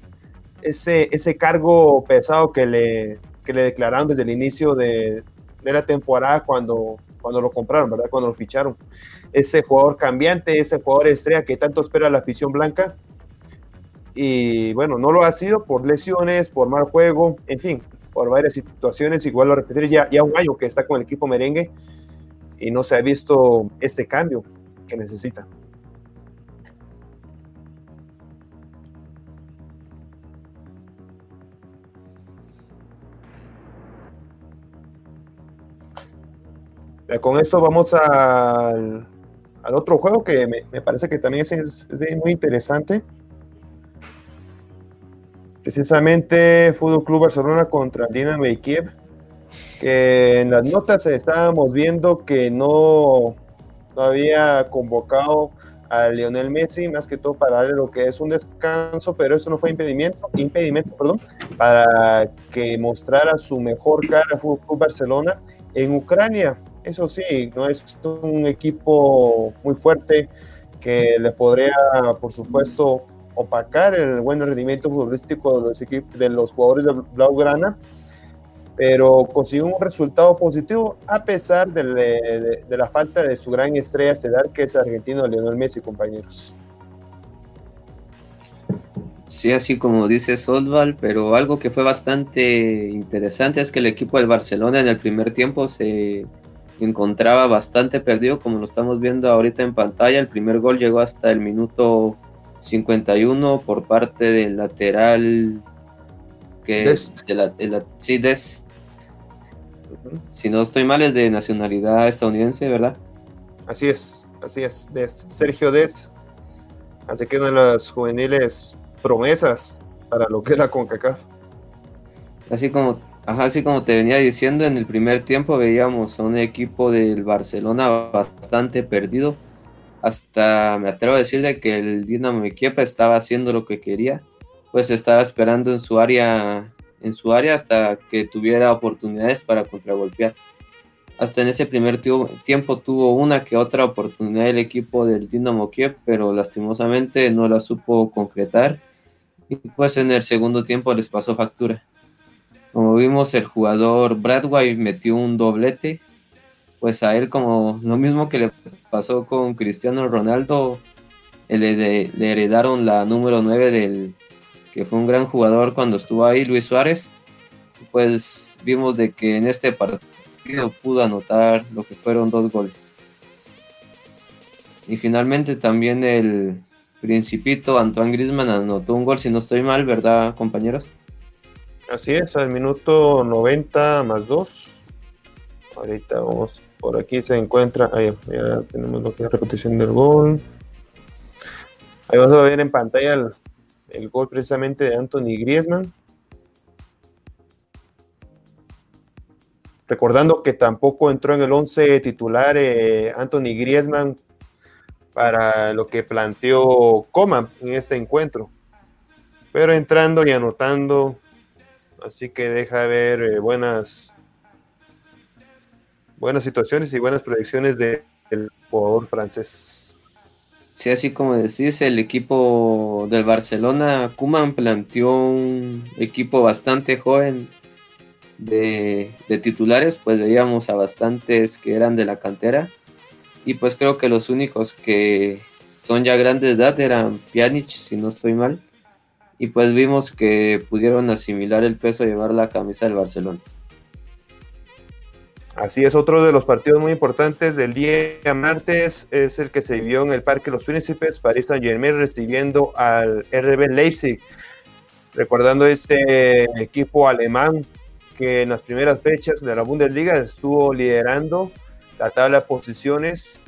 Speaker 3: ese, ese cargo pesado que le, que le declararon desde el inicio de, de, la temporada cuando, cuando lo compraron, ¿verdad? Cuando lo ficharon. Ese jugador cambiante, ese jugador estrella que tanto espera la afición blanca. Y bueno, no lo ha sido por lesiones, por mal juego, en fin, por varias situaciones, igual lo repetir, ya, un año que está con el equipo merengue y no se ha visto este cambio que necesita. Con esto vamos al, otro juego que me, parece que también es muy interesante precisamente Fútbol Club Barcelona contra Dinamo de Kiev, que en las notas estábamos viendo que no, había convocado a Lionel Messi, más que todo para darle lo que es un descanso, pero eso no fue impedimento, impedimento perdón, para que mostrara su mejor cara Fútbol Club Barcelona en Ucrania. Eso sí, no es un equipo muy fuerte que le podría, por supuesto, opacar el buen rendimiento futbolístico de los, equipos, de los jugadores de Blaugrana, pero consiguió un resultado positivo a pesar de, la falta de su gran estrella estelar que es el argentino Lionel Messi, compañeros.
Speaker 2: Sí, así como dice Osval, pero algo que fue bastante interesante es que el equipo del Barcelona en el primer tiempo se encontraba bastante perdido, como lo estamos viendo ahorita en pantalla. El primer gol llegó hasta el minuto 51 por parte del lateral que de la, de la, sí, Dest. Si no estoy mal, es de nacionalidad estadounidense, ¿verdad?
Speaker 3: Así es, así es, de Sergio Des. Así que una de las juveniles promesas para lo que era CONCACAF.
Speaker 2: Así como Ajá, así como te venía diciendo, en el primer tiempo veíamos a un equipo del Barcelona bastante perdido. Hasta me atrevo a decir de que el Dinamo Kiev estaba haciendo lo que quería, pues estaba esperando en su área, en su área hasta que tuviera oportunidades para contragolpear. Hasta en ese primer tiempo tuvo una que otra oportunidad el equipo del Dinamo Kiev, pero lastimosamente no la supo concretar. Y pues en el segundo tiempo les pasó factura. Como vimos, el jugador Bradway metió un doblete. Pues a él, como lo mismo que le pasó con Cristiano Ronaldo, le, heredaron la número 9 del que fue un gran jugador cuando estuvo ahí, Luis Suárez. Pues vimos de que en este partido pudo anotar lo que fueron dos goles. Y finalmente también el principito Antoine Griezmann anotó un gol, si no estoy mal, ¿verdad, compañeros?
Speaker 3: Así es, al minuto 90 más 2. Ahorita vamos, por aquí se encuentra, ahí tenemos lo que es la repetición del gol. Ahí vamos a ver en pantalla el, gol precisamente de Anthony Griezmann. Recordando que tampoco entró en el 11 titular eh, Anthony Griezmann para lo que planteó Coman en este encuentro. Pero entrando y anotando Así que deja ver eh, buenas, buenas situaciones y buenas proyecciones del jugador francés.
Speaker 2: Sí, así como decís, el equipo del Barcelona, Kuman planteó un equipo bastante joven de, de, titulares, pues veíamos a bastantes que eran de la cantera. Y pues creo que los únicos que son ya grandes de edad eran Pjanic, si no estoy mal y pues vimos que pudieron asimilar el peso y llevar la camisa del Barcelona.
Speaker 3: Así es, otro de los partidos muy importantes del día martes es el que se vivió en el Parque Los Príncipes, París Saint Germain recibiendo al RB Leipzig, recordando este equipo alemán que en las primeras fechas de la Bundesliga estuvo liderando la tabla de posiciones.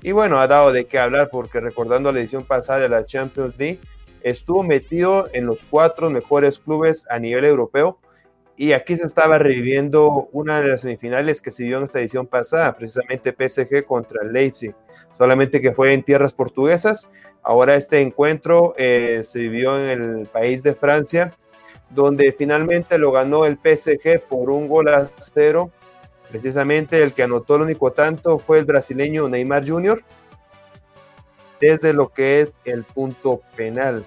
Speaker 3: Y bueno, ha dado de qué hablar porque recordando la edición pasada de la Champions League, estuvo metido en los cuatro mejores clubes a nivel europeo y aquí se estaba reviviendo una de las semifinales que se dio en esta edición pasada, precisamente PSG contra Leipzig, solamente que fue en tierras portuguesas. Ahora este encuentro eh, se vivió en el país de Francia, donde finalmente lo ganó el PSG por un gol a cero. Precisamente el que anotó el único tanto fue el brasileño Neymar Jr., desde lo que es el punto penal.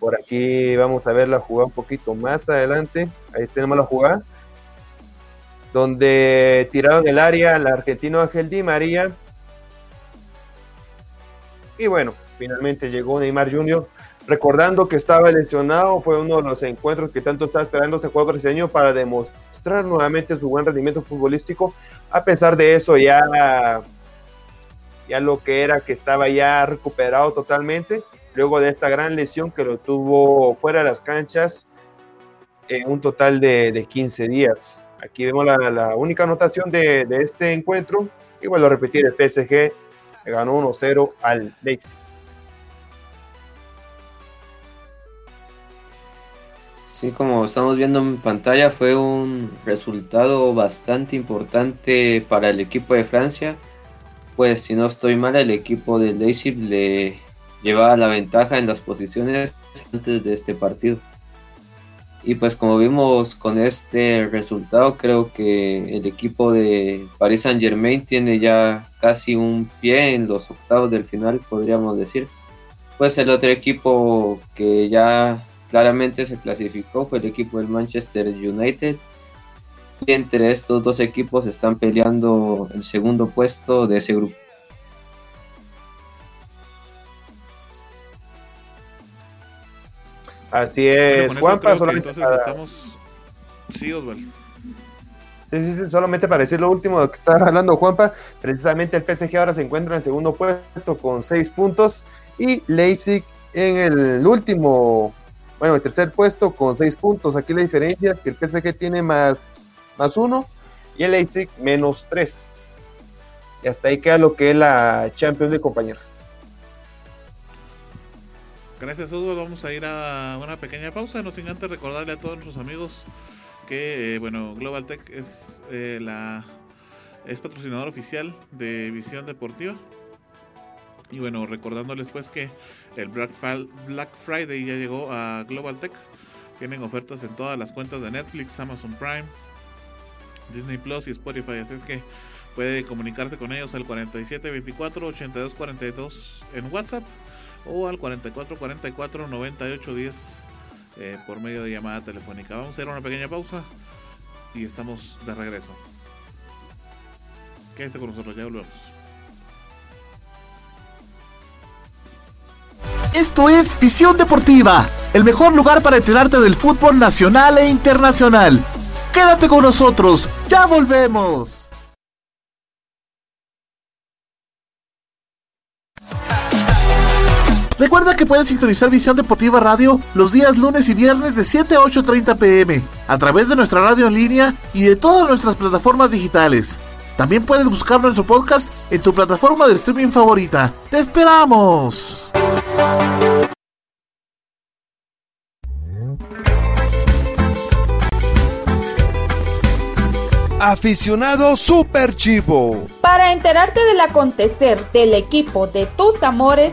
Speaker 3: Por aquí vamos a ver la jugada un poquito más adelante. Ahí tenemos la jugada. Donde tiraron el área el argentino Ángel Di María. Y bueno, finalmente llegó Neymar Jr. Recordando que estaba lesionado, fue uno de los encuentros que tanto estaba esperando este juego brasileño para demostrar nuevamente su buen rendimiento futbolístico. A pesar de eso, ya ya lo que era que estaba ya recuperado totalmente, luego de esta gran lesión que lo tuvo fuera de las canchas en un total de, 15 días. Aquí vemos la, única anotación de, este encuentro, y vuelvo a repetir, el PSG ganó 1-0 al Leipzig.
Speaker 2: Sí, como estamos viendo en pantalla, fue un resultado bastante importante para el equipo de Francia pues si no estoy mal, el equipo de Leipzig le llevaba la ventaja en las posiciones antes de este partido. Y pues como vimos con este resultado, creo que el equipo de Paris Saint Germain tiene ya casi un pie en los octavos del final, podríamos decir. Pues el otro equipo que ya claramente se clasificó fue el equipo del Manchester United, entre estos dos equipos están peleando el segundo puesto de ese grupo.
Speaker 3: Así es, Juanpa, solamente
Speaker 1: entonces estamos... Sí, Osvaldo.
Speaker 3: Sí, sí, sí, solamente para decir lo último de que estaba hablando Juanpa, precisamente el PSG ahora se encuentra en el segundo puesto con seis puntos y Leipzig en el último, bueno, el tercer puesto con seis puntos. Aquí la diferencia es que el PSG tiene más más uno y el Leipzig menos tres. Y hasta ahí queda lo que es la Champions de compañeros.
Speaker 1: Gracias, Hugo. Vamos a ir a una pequeña pausa. No sin antes recordarle a todos nuestros amigos que, eh, bueno, Global Tech es eh, la es patrocinador oficial de Visión Deportiva. Y bueno, recordándoles pues que el Black, Friday ya llegó a Global Tech. Tienen ofertas en todas las cuentas de Netflix, Amazon Prime, Disney Plus y Spotify. Así es que puede comunicarse con ellos al 4724 8242 en WhatsApp o al 4444 9810 eh, por medio de llamada telefónica. Vamos a hacer una pequeña pausa y estamos de regreso. Quédese con nosotros, ya volvemos.
Speaker 5: Esto es Visión Deportiva, el mejor lugar para enterarte del fútbol nacional e internacional. Quédate con nosotros, ya volvemos. Recuerda que puedes sintonizar Visión Deportiva Radio los días lunes y viernes de 7 a 8.30 pm a través de nuestra radio en línea y de todas nuestras plataformas digitales. También puedes buscar nuestro podcast en tu plataforma de streaming favorita. ¡Te esperamos!
Speaker 6: Aficionado Super Chivo.
Speaker 7: Para enterarte del acontecer del equipo de tus amores,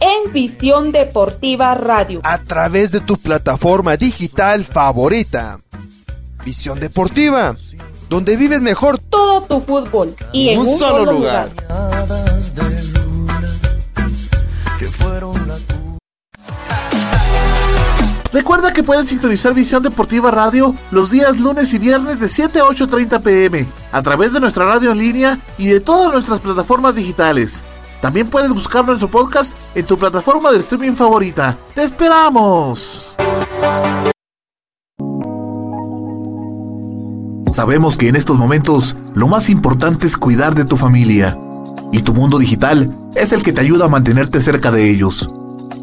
Speaker 7: en Visión Deportiva Radio.
Speaker 6: A través de tu plataforma digital favorita. Visión Deportiva, donde vives mejor
Speaker 7: todo tu fútbol y en un, solo, lugar.
Speaker 5: Recuerda que puedes sintonizar Visión Deportiva Radio los días lunes y viernes de 7 a 8.30 pm a través de nuestra radio en línea y de todas nuestras plataformas digitales. También puedes buscar nuestro podcast en tu plataforma de streaming favorita. ¡Te esperamos! Sabemos que en estos momentos lo más importante es cuidar de tu familia. Y tu mundo digital es el que te ayuda a mantenerte cerca de ellos.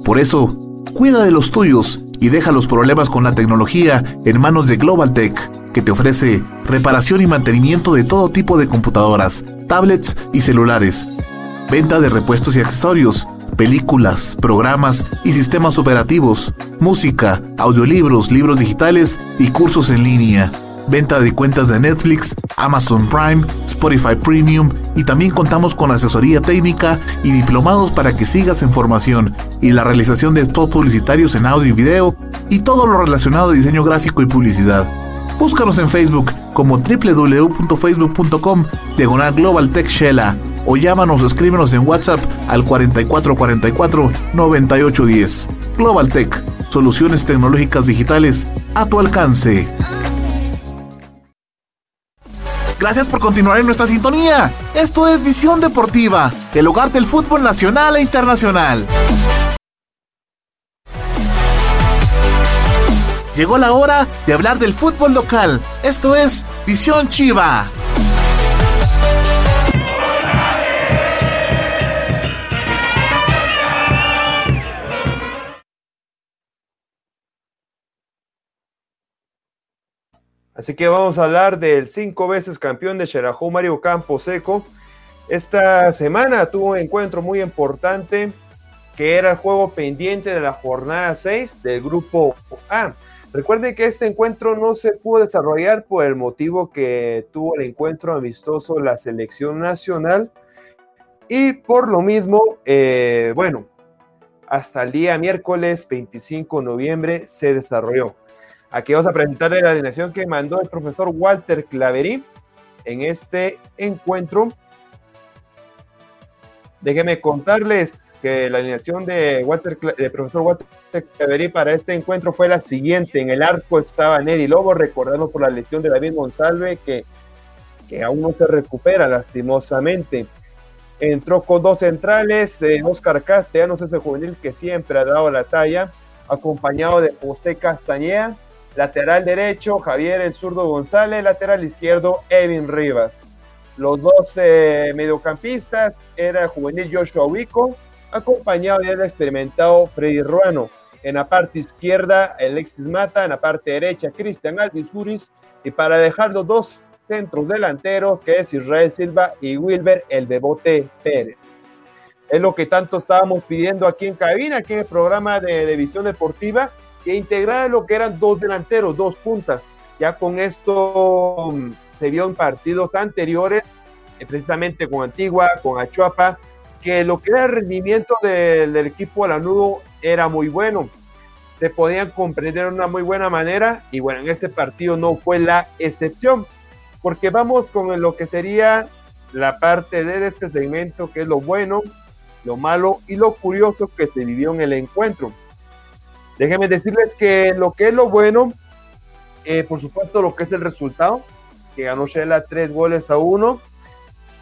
Speaker 5: Por eso, cuida de los tuyos y deja los problemas con la tecnología en manos de Global Tech, que te ofrece reparación y mantenimiento de todo tipo de computadoras, tablets y celulares venta de repuestos y accesorios, películas, programas y sistemas operativos, música, audiolibros, libros digitales y cursos en línea. Venta de cuentas de Netflix, Amazon Prime, Spotify Premium y también contamos con asesoría técnica y diplomados para que sigas en formación y la realización de spots publicitarios en audio y video y todo lo relacionado a diseño gráfico y publicidad. Búscanos en Facebook como www.facebook.com diagonal Global Tech o llámanos o escríbenos en WhatsApp al 4444 9810. Global Tech, soluciones tecnológicas digitales a tu alcance. Gracias por continuar en nuestra sintonía. Esto es Visión Deportiva, el hogar del fútbol nacional e internacional. Llegó la hora de hablar del fútbol local. Esto es Visión Chiva.
Speaker 3: Así que vamos a hablar del cinco veces campeón de Xerajú, Mario Campo Seco. Esta semana tuvo un encuentro muy importante que era el juego pendiente de la jornada 6 del grupo A. Recuerden que este encuentro no se pudo desarrollar por el motivo que tuvo el encuentro amistoso la selección nacional y por lo mismo, eh, bueno, hasta el día miércoles 25 de noviembre se desarrolló. Aquí vamos a presentarle la alineación que mandó el profesor Walter Claverí en este encuentro. Déjenme contarles que la alineación de Walter, de profesor Walter Claverí para este encuentro fue la siguiente. En el arco estaba Neddy Lobo, recordando por la lesión de David González, que, que aún no se recupera lastimosamente. Entró con dos centrales de Oscar Castellanos, ese juvenil que siempre ha dado la talla, acompañado de José Castañeda Lateral derecho, Javier el zurdo González. Lateral izquierdo, Evin Rivas. Los dos eh, mediocampistas era el juvenil Joshua Wico, acompañado del experimentado Freddy Ruano. En la parte izquierda, Alexis Mata, en la parte derecha, Cristian Alvisuris, y para dejar los dos centros delanteros, que es Israel Silva y Wilber El Bebote Pérez. Es lo que tanto estábamos pidiendo aquí en cabina, aquí en el programa de, Visión Deportiva, que integrar lo que eran dos delanteros, dos puntas. Ya con esto mm, se vio en partidos anteriores, eh, precisamente con Antigua, con Achuapa, que lo que era el rendimiento del equipo Alanudo era muy bueno. Se podían comprender de una muy buena manera y bueno, en este partido no fue la excepción, porque vamos con lo que sería la parte de este segmento, que es lo bueno, lo malo y lo curioso que se vivió en el encuentro. Déjenme decirles que lo que es lo bueno, eh, por supuesto, lo que es el resultado, que ganó Shela tres goles a uno.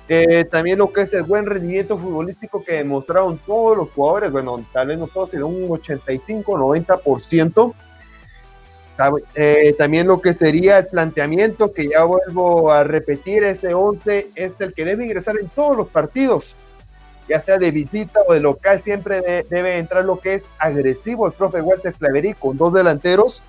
Speaker 3: Eh, también lo que es el buen rendimiento futbolístico que demostraron todos los jugadores, bueno, tal vez no todos, sino un 85-90%. Eh, también lo que sería el planteamiento, que ya vuelvo a repetir, este 11 es el que debe ingresar en todos los partidos, ya sea de visita o de local, siempre debe entrar lo que es agresivo el profe Walter Claveri con dos delanteros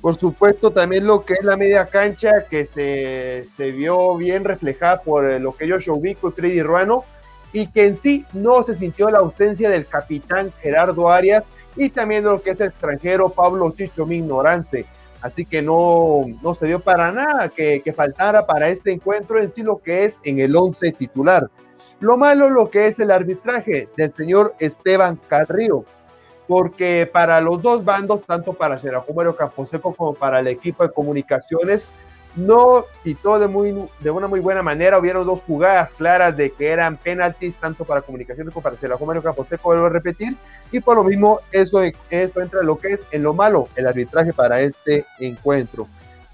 Speaker 3: por supuesto, también lo que es la media cancha, que se, se vio bien reflejada por eh, lo que yo ubico Freddy Ruano, y que en sí no se sintió la ausencia del capitán Gerardo Arias y también lo que es el extranjero Pablo Chicho Ignorance. Así que no, no se dio para nada que, que faltara para este encuentro en sí lo que es en el 11 titular. Lo malo lo que es el arbitraje del señor Esteban Carrillo porque para los dos bandos, tanto para Xerajumario Camposeco como para el equipo de comunicaciones, no quitó de, muy, de una muy buena manera. Hubieron dos jugadas claras de que eran penaltis, tanto para comunicaciones como para Xerajumario Camposeco, vuelvo a repetir. Y por lo mismo, eso, eso entra en lo que es en lo malo, el arbitraje para este encuentro.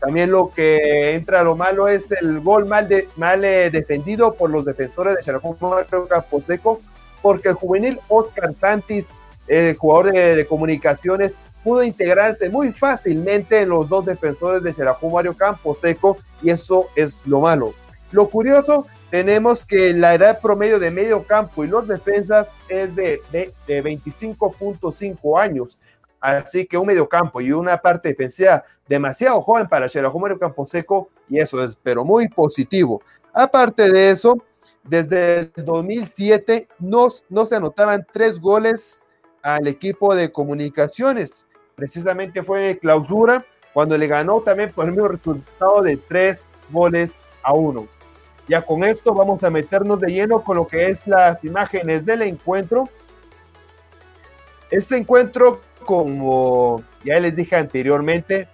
Speaker 3: También lo que entra a lo malo es el gol mal, de, mal eh, defendido por los defensores de Xerajumario Camposeco, porque el juvenil Oscar Santis el jugador de, comunicaciones, pudo integrarse muy fácilmente en los dos defensores de Xerajú Mario Campo Seco y eso es lo malo. Lo curioso, tenemos que la edad promedio de medio campo y los defensas es de, de, 25.5 años. Así que un medio campo y una parte defensiva demasiado joven para Xerajú Mario Campo Seco y eso es pero muy positivo. Aparte de eso, desde el 2007 no, no se anotaban tres goles al equipo de comunicaciones. Precisamente fue clausura cuando le ganó también por el mismo resultado de tres goles a uno. Ya con esto vamos a meternos de lleno con lo que es las imágenes del encuentro. Este encuentro, como ya les dije anteriormente,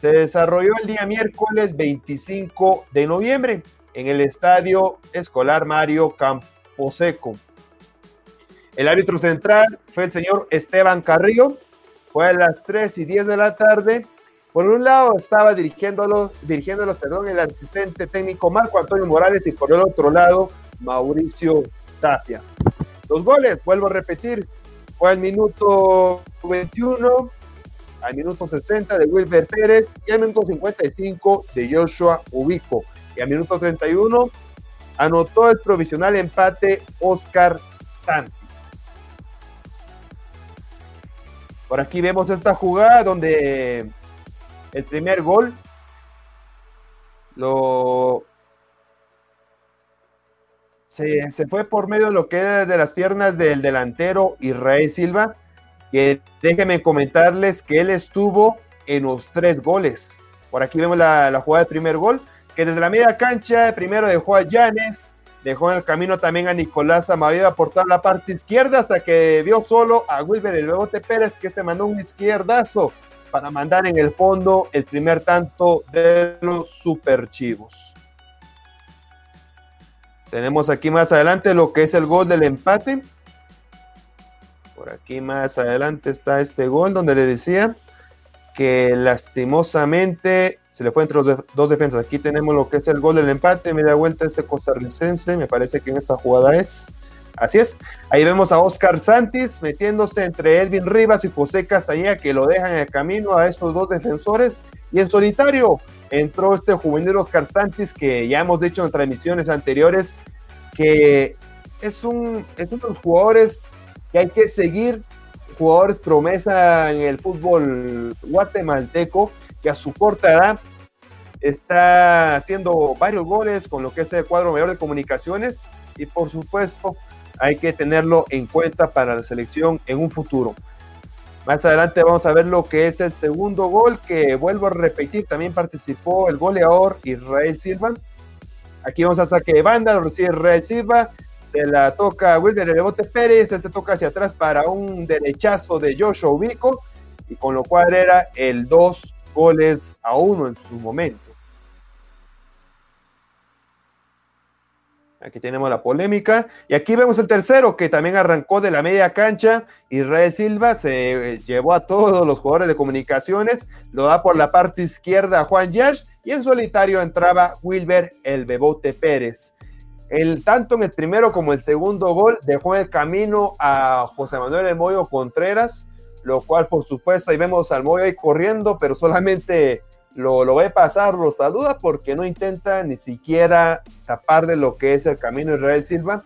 Speaker 3: se desarrolló el día miércoles 25 de noviembre en el Estadio Escolar Mario Camposeco. El árbitro central fue el señor Esteban Carrillo. Fue a las 3 y 10 de la tarde. Por un lado estaba dirigiéndolos, dirigiéndolos perdón, el asistente técnico Marco Antonio Morales y por el otro lado Mauricio Tapia. Los goles, vuelvo a repetir, fue al minuto 21, al minuto 60 de Wilber Pérez y al minuto 55 de Joshua Ubico. Y al minuto 31 anotó el provisional empate Oscar Santos. Por aquí vemos esta jugada donde el primer gol lo se, fue por medio de lo que era de las piernas del delantero Israel Silva, que déjenme comentarles que él estuvo en los tres goles. Por aquí vemos la, jugada del primer gol, que desde la media cancha primero dejó a Llanes, Dejó en el camino también a Nicolás Amaviva por toda la parte izquierda hasta que vio solo a Wilber el Bebote Pérez que este mandó un izquierdazo para mandar en el fondo el primer tanto de los superchivos. Tenemos aquí más adelante lo que es el gol del empate. Por aquí más adelante está este gol donde le decía que lastimosamente se le fue entre los dos defensas. Aquí tenemos lo que es el gol del empate, media vuelta este costarricense, me parece que en esta jugada es. Así es, ahí vemos a Oscar Santis metiéndose entre Elvin Rivas y José Castañeda que lo dejan en el camino a estos dos defensores Y en solitario entró este juvenil Oscar Santis, que ya hemos dicho en transmisiones anteriores, que es, un, es uno de los jugadores que hay que seguir, jugadores promesa en el fútbol guatemalteco, que a su corta edad está haciendo varios goles con lo que es el cuadro mayor de comunicaciones y por supuesto hay que tenerlo en cuenta para la selección en un futuro. Más adelante vamos a ver lo que es el segundo gol que vuelvo a repetir, también participó el goleador Israel Silva. Aquí vamos a saque de banda, lo recibe Israel Silva, se la toca Wilber Bebote Pérez, se toca hacia atrás para un derechazo de Joshua Ubico, y con lo cual era el dos goles a uno en su momento. Aquí tenemos la polémica. Y aquí vemos el tercero, que también arrancó de la media cancha. Israel Silva se eh, llevó a todos los jugadores de comunicaciones, lo da por la parte izquierda a Juan Yash y en solitario entraba Wilber el Bebote Pérez. El, tanto en el primero como el segundo gol dejó el camino a José Manuel El Moyo Contreras, lo cual por supuesto ahí vemos al Moyo ahí corriendo, pero solamente lo, lo ve pasar, lo saluda porque no intenta ni siquiera tapar de lo que es el camino Israel Silva.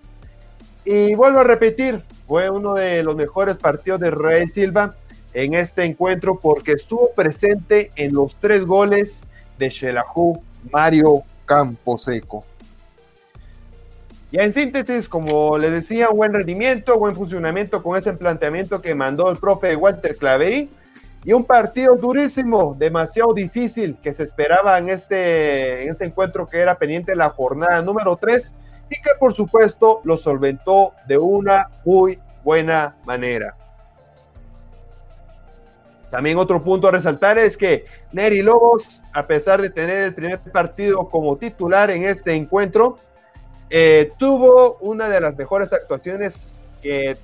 Speaker 3: Y vuelvo a repetir, fue uno de los mejores partidos de Israel Silva en este encuentro porque estuvo presente en los tres goles de Shelahu Mario Camposeco. Ya en síntesis, como les decía, buen rendimiento, buen funcionamiento con ese planteamiento que mandó el profe Walter Claverí y un partido durísimo, demasiado difícil que se esperaba en este, en este encuentro que era pendiente la jornada número 3 y que por supuesto lo solventó de una muy buena manera. También otro punto a resaltar es que Neri Lobos, a pesar de tener el primer partido como titular en este encuentro, eh, tuvo una de las mejores actuaciones que,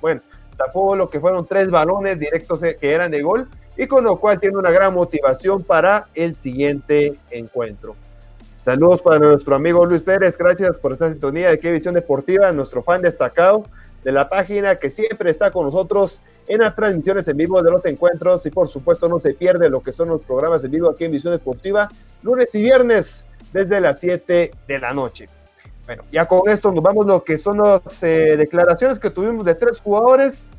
Speaker 3: bueno, tapó lo que fueron tres balones directos que eran de gol y con lo cual tiene una gran motivación para el siguiente encuentro. Saludos para nuestro amigo Luis Pérez, gracias por esta sintonía de Qué Visión Deportiva, nuestro fan destacado de la página que siempre está con nosotros en las transmisiones en vivo de los encuentros y por supuesto no se pierde lo que son los programas en vivo aquí en Visión Deportiva, lunes y viernes desde las 7 de la noche. Bueno, ya con esto nos vamos lo que son las eh, declaraciones que tuvimos de tres jugadores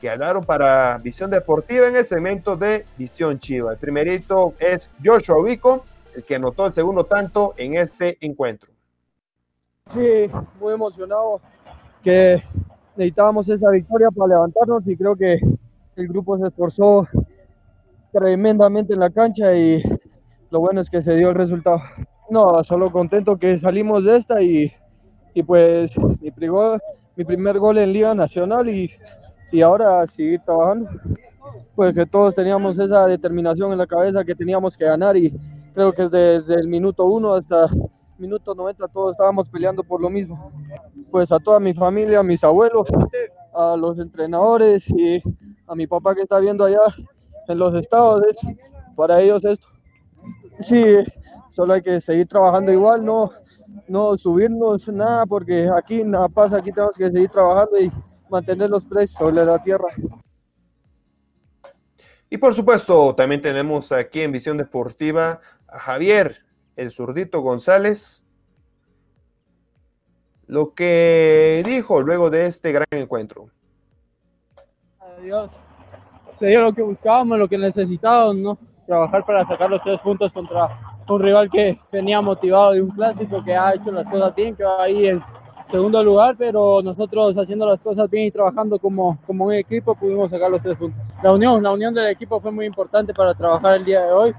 Speaker 3: que hablaron para Visión Deportiva en el segmento de Visión Chiva. El primerito es Joshua Vico, el que anotó el segundo tanto en este encuentro.
Speaker 8: Sí, muy emocionado que necesitábamos esa victoria para levantarnos y creo que el grupo se esforzó tremendamente en la cancha y lo bueno es que se dio el resultado. No, solo contento que salimos de esta y, y pues mi, primer, mi primer gol en Liga Nacional y, y ahora seguir trabajando. Pues que todos teníamos esa determinación en la cabeza que teníamos que ganar y creo que desde el minuto uno hasta minuto 90 todos estábamos peleando por lo mismo. Pues a toda mi familia, a mis abuelos, a los entrenadores y a mi papá que está viendo allá en los estados, para ellos esto. Sí, solo hay que seguir trabajando igual, no, no subirnos nada, porque aquí nada pasa, aquí tenemos que seguir trabajando y mantener los precios sobre la tierra.
Speaker 3: Y por supuesto, también tenemos aquí en Visión Deportiva a Javier, el zurdito González, lo que dijo luego de este gran encuentro.
Speaker 8: Adiós. Se dio lo que buscábamos, lo que necesitábamos, ¿no? Trabajar para sacar los tres puntos contra un rival que venía motivado de un clásico, que ha hecho las cosas bien, que va ahí en segundo lugar, pero nosotros haciendo las cosas bien y trabajando como, como un equipo pudimos sacar los tres puntos. La unión, la unión del equipo fue muy importante para trabajar el día de hoy.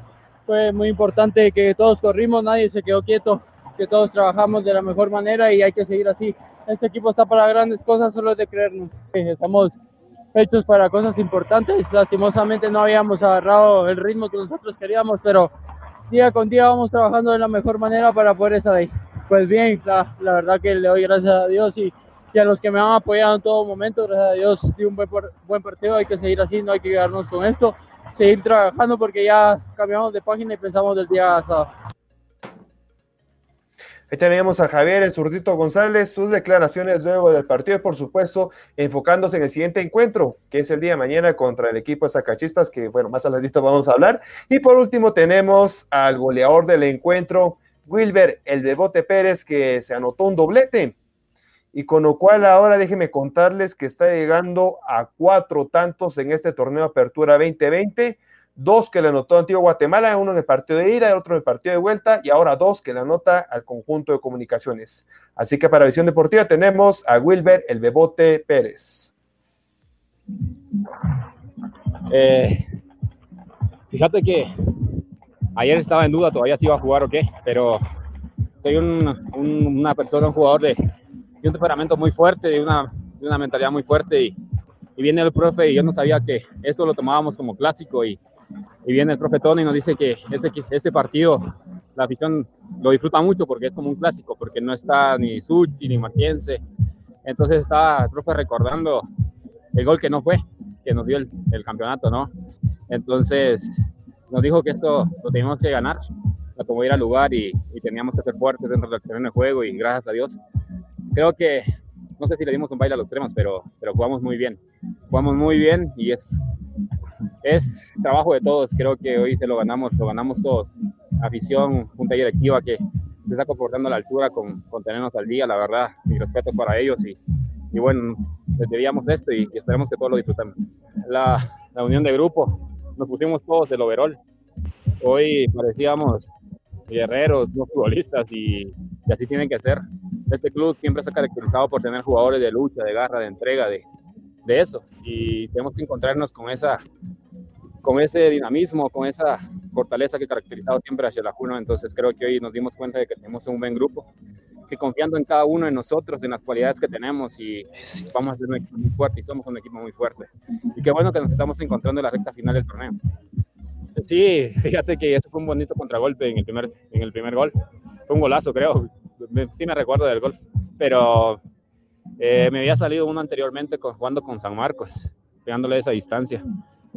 Speaker 8: Fue muy importante que todos corrimos, nadie se quedó quieto, que todos trabajamos de la mejor manera y hay que seguir así. Este equipo está para grandes cosas, solo es de creernos. Estamos hechos para cosas importantes. Lastimosamente no habíamos agarrado el ritmo que nosotros queríamos, pero día con día vamos trabajando de la mejor manera para poder estar ahí. Pues bien, la, verdad que le doy gracias a Dios y, a los que me han apoyado en todo momento, gracias a Dios, di un buen, buen partido, hay que seguir así, no hay que quedarnos con esto, seguir trabajando porque ya cambiamos de página y pensamos del día sábado.
Speaker 3: Ahí teníamos a Javier el Zurdito González, sus declaraciones luego del partido y por supuesto enfocándose en el siguiente encuentro, que es el día de mañana contra el equipo de Zacachispas, que bueno, más adelantito vamos a hablar. Y por último tenemos al goleador del encuentro, Wilber el Bebote Pérez, que se anotó un doblete. Y con lo cual ahora déjenme contarles que está llegando a cuatro tantos en este torneo Apertura 2020 dos que le anotó Antiguo Guatemala, uno en el partido de ida, otro en el partido de vuelta, y ahora dos que le anota al conjunto de comunicaciones. Así que para Visión Deportiva tenemos a Wilber el Bebote Pérez.
Speaker 9: Eh, fíjate que ayer estaba en duda todavía si iba a jugar o qué, pero soy una persona, un jugador de, un temperamento muy fuerte, de una mentalidad muy fuerte y, y viene el profe y yo no sabía que esto lo tomábamos como clásico y, y viene el profe Tony y nos dice que este, este partido la afición lo disfruta mucho porque es como un clásico, porque no está ni Suchi ni Maquiense. Entonces estaba el profe recordando el gol que no fue, que nos dio el, el, campeonato, ¿no? Entonces nos dijo que esto lo teníamos que ganar, la tomó ir al lugar y, y, teníamos que ser fuertes dentro del terreno de juego y gracias a Dios. Creo que, no sé si le dimos un baile a los cremas, pero, pero jugamos muy bien. Jugamos muy bien y es es trabajo de todos. Creo que hoy se lo ganamos, lo ganamos todos. Afición, junta directiva que se está comportando a la altura con, con tenernos al día, la verdad. Mi respeto para ellos y, y bueno, les debíamos esto y, esperemos que todos lo disfrutemos. La, la, unión de grupo, nos pusimos todos del overall. Hoy parecíamos guerreros, no futbolistas y, y así tienen que ser. Este club siempre se ha caracterizado por tener jugadores de lucha, de garra, de entrega, de, de eso y tenemos que encontrarnos con esa con ese dinamismo, con esa fortaleza que ha caracterizado siempre a Juno. Entonces creo que hoy nos dimos cuenta de que tenemos un buen grupo, que confiando en cada uno de nosotros, en las cualidades que tenemos y vamos a ser un equipo muy fuerte y somos un equipo muy fuerte. Y qué bueno que nos estamos encontrando en la recta final del torneo. Sí, fíjate que eso fue un bonito contragolpe en el primer, en el primer gol. Fue un golazo, creo. Sí me recuerdo del gol. Pero eh, me había salido uno anteriormente jugando con San Marcos, pegándole esa distancia.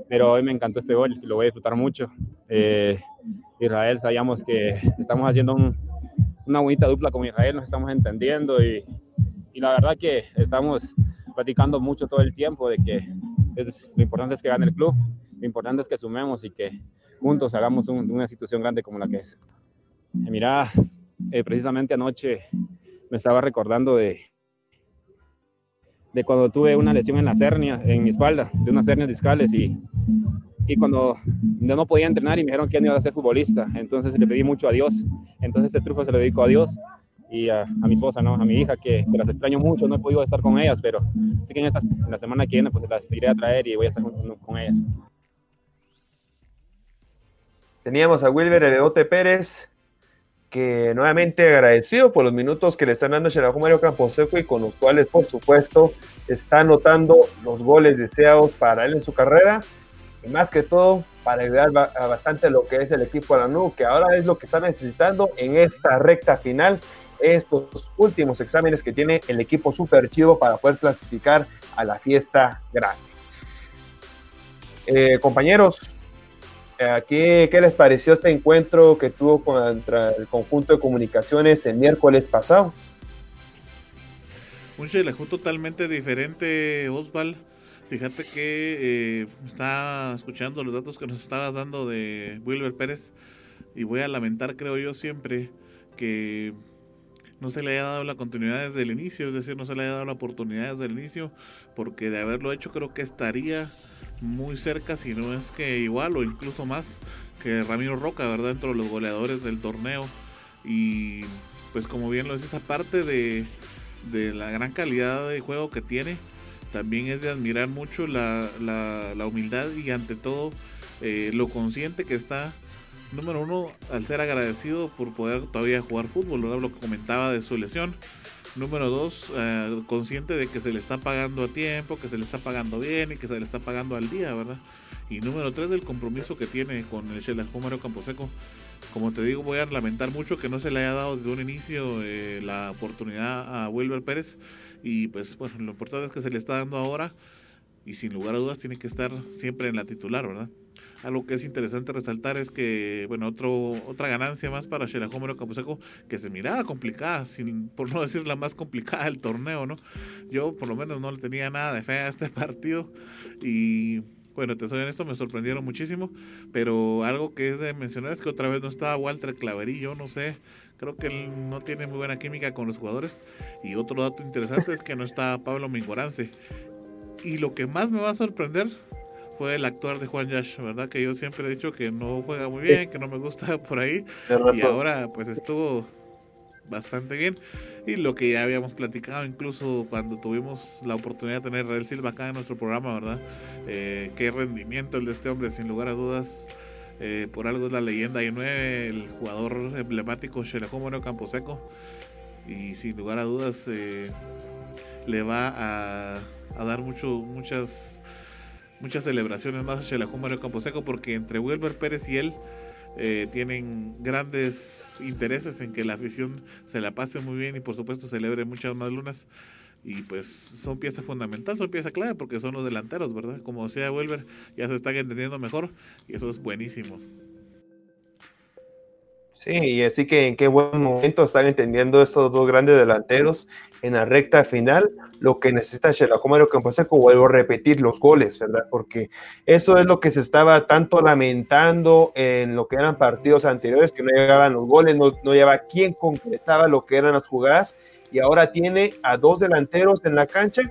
Speaker 9: Pero hoy me encantó este gol y lo voy a disfrutar mucho. Eh, Israel, sabíamos que estamos haciendo una bonita dupla con Israel, nos estamos entendiendo y, y, la verdad que estamos platicando mucho todo el tiempo de que es, lo importante es que gane el club, lo importante es que sumemos y que juntos hagamos una institución grande como la que es. mira, eh, precisamente anoche me estaba recordando de, de cuando tuve una lesión en la hernia, en mi espalda, de unas hernias discales y, y cuando no podía entrenar y me dijeron que no iba a ser futbolista, entonces le pedí mucho a Dios, entonces este triunfo se lo dedico a Dios y a, a, mi esposa, ¿no? a mi hija, que, que, las extraño mucho, no he podido estar con ellas, pero sí que en, esta, en la semana que viene pues las iré a traer y voy a estar con, con ellas.
Speaker 3: Teníamos a Wilber Ereote Pérez, que nuevamente agradecido por los minutos que le están dando a Mario Camposeco y con los cuales, por supuesto, está anotando los goles deseados para él en su carrera y más que todo para ayudar bastante lo que es el equipo de la NU, que ahora es lo que está necesitando en esta recta final, estos últimos exámenes que tiene el equipo super chivo para poder clasificar a la fiesta grande. Eh, compañeros, ¿Qué, ¿Qué, les pareció este encuentro que tuvo contra el conjunto de comunicaciones el miércoles pasado?
Speaker 1: Un Shelajú totalmente diferente, Osval. Fíjate que eh, estaba escuchando los datos que nos estabas dando de Wilber Pérez y voy a lamentar, creo yo, siempre que no se le haya dado la continuidad desde el inicio, es decir, no se le haya dado la oportunidad desde el inicio, porque de haberlo hecho creo que estaría muy cerca, si no es que igual o incluso más que Ramiro Roca, ¿verdad? Dentro de los goleadores del torneo. Y pues como bien lo decís, aparte de, de la gran calidad de juego que tiene, también es de admirar mucho la, la, humildad y ante todo eh, lo consciente que está número uno, al ser agradecido por poder todavía jugar fútbol, lo que comentaba de su lesión. Número dos, eh, consciente de que se le está pagando a tiempo, que se le está pagando bien y que se le está pagando al día, ¿verdad? Y número tres, del compromiso que tiene con el Shelahu Mario Camposeco. Como te digo, voy a lamentar mucho que no se le haya dado desde un inicio eh, la oportunidad a Wilber Pérez. Y pues bueno, lo importante es que se le está dando ahora y sin lugar a dudas tiene que estar siempre en la titular, ¿verdad? Algo que es interesante resaltar es que, bueno, otro, otra ganancia más para Xelajómero Camposeco, que se miraba complicada, sin, por no decir la más complicada del torneo, ¿no? Yo por lo menos no le tenía nada de fe a este partido y bueno, te soy honesto, me sorprendieron muchísimo, pero algo que es de mencionar es que otra vez no estaba Walter Claverillo, no sé, creo que él no tiene muy buena química con los jugadores. Y otro dato interesante es que no está Pablo Mingorance. Y lo que más me va a sorprender fue el actuar de Juan Yash, ¿verdad? Que yo siempre he dicho que no juega muy bien, que no me gusta por ahí. Y ahora pues estuvo bastante bien. Y lo que ya habíamos platicado incluso cuando tuvimos la oportunidad de tener a Rael Silva acá en nuestro programa, ¿verdad? Eh, qué rendimiento el de este hombre, sin lugar a dudas. Eh, por algo es la leyenda y 9, el jugador emblemático Campo Camposeco. Y sin lugar a dudas eh, le va a, a, dar mucho, muchas, muchas celebraciones más a Campo Camposeco porque entre Wilber Pérez y él eh, tienen grandes intereses en que la afición se la pase muy bien y por supuesto celebre muchas más lunas y pues son pieza fundamental, son pieza clave porque son los delanteros, ¿verdad? Como decía Welber, ya se están entendiendo mejor y eso es buenísimo.
Speaker 3: Sí, y así que en qué buen momento están entendiendo estos dos grandes delanteros en la recta final, lo que necesita Xelajómero Camposeco, vuelvo a repetir, los goles, ¿verdad? Porque eso es lo que se estaba tanto lamentando en lo que eran partidos anteriores, que no llegaban los goles, no, no llevaba quién concretaba lo que eran las jugadas, y ahora tiene a dos delanteros en la cancha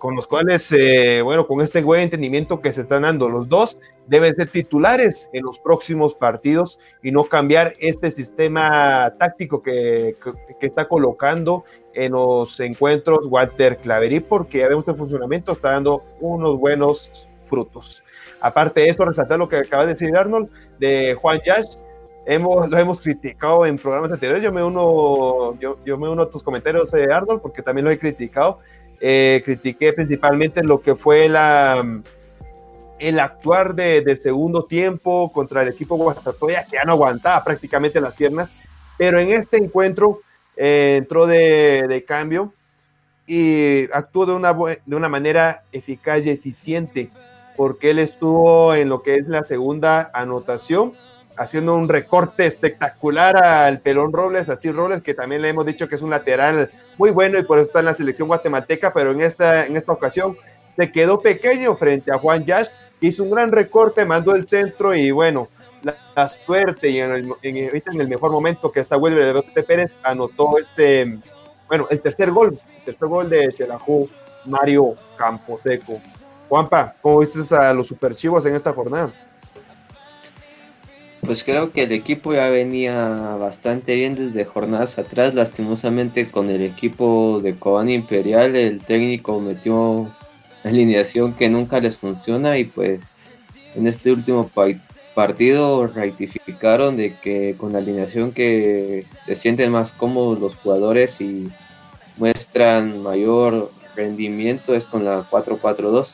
Speaker 3: con los cuales, eh, bueno, con este buen entendimiento que se están dando los dos, deben ser titulares en los próximos partidos y no cambiar este sistema táctico que, que, está colocando en los encuentros Walter Claverí, porque ya vemos el funcionamiento, está dando unos buenos frutos. Aparte de eso, resaltar lo que acaba de decir Arnold de Juan Yash, hemos, lo hemos criticado en programas anteriores, yo me uno, yo, yo me uno a tus comentarios, eh, Arnold, porque también lo he criticado, eh, critiqué principalmente lo que fue la, el actuar de, segundo tiempo contra el equipo Guastatoya, que ya no aguantaba prácticamente las piernas, pero en este encuentro eh, entró de, cambio y actuó de una, de una manera eficaz y eficiente, porque él estuvo en lo que es la segunda anotación, haciendo un recorte espectacular al Pelón Robles, a Steve Robles, que también le hemos dicho que es un lateral muy bueno y por eso está en la selección guatemalteca, pero en esta, en esta ocasión se quedó pequeño frente a Juan Yash, hizo un gran recorte, mandó el centro y bueno, la, suerte y en el, mejor momento que está Wilber Pérez anotó este, bueno, el tercer gol, el tercer gol de Chelajú, Mario Camposeco. Juanpa, ¿cómo viste a los superchivos en esta jornada?
Speaker 2: Pues creo que el equipo ya venía bastante bien desde jornadas atrás. Lastimosamente con el equipo de Cobán Imperial el técnico metió alineación que nunca les funciona y pues en este último partido rectificaron de que con la alineación que se sienten más cómodos los jugadores y muestran mayor rendimiento es con la 4-4-2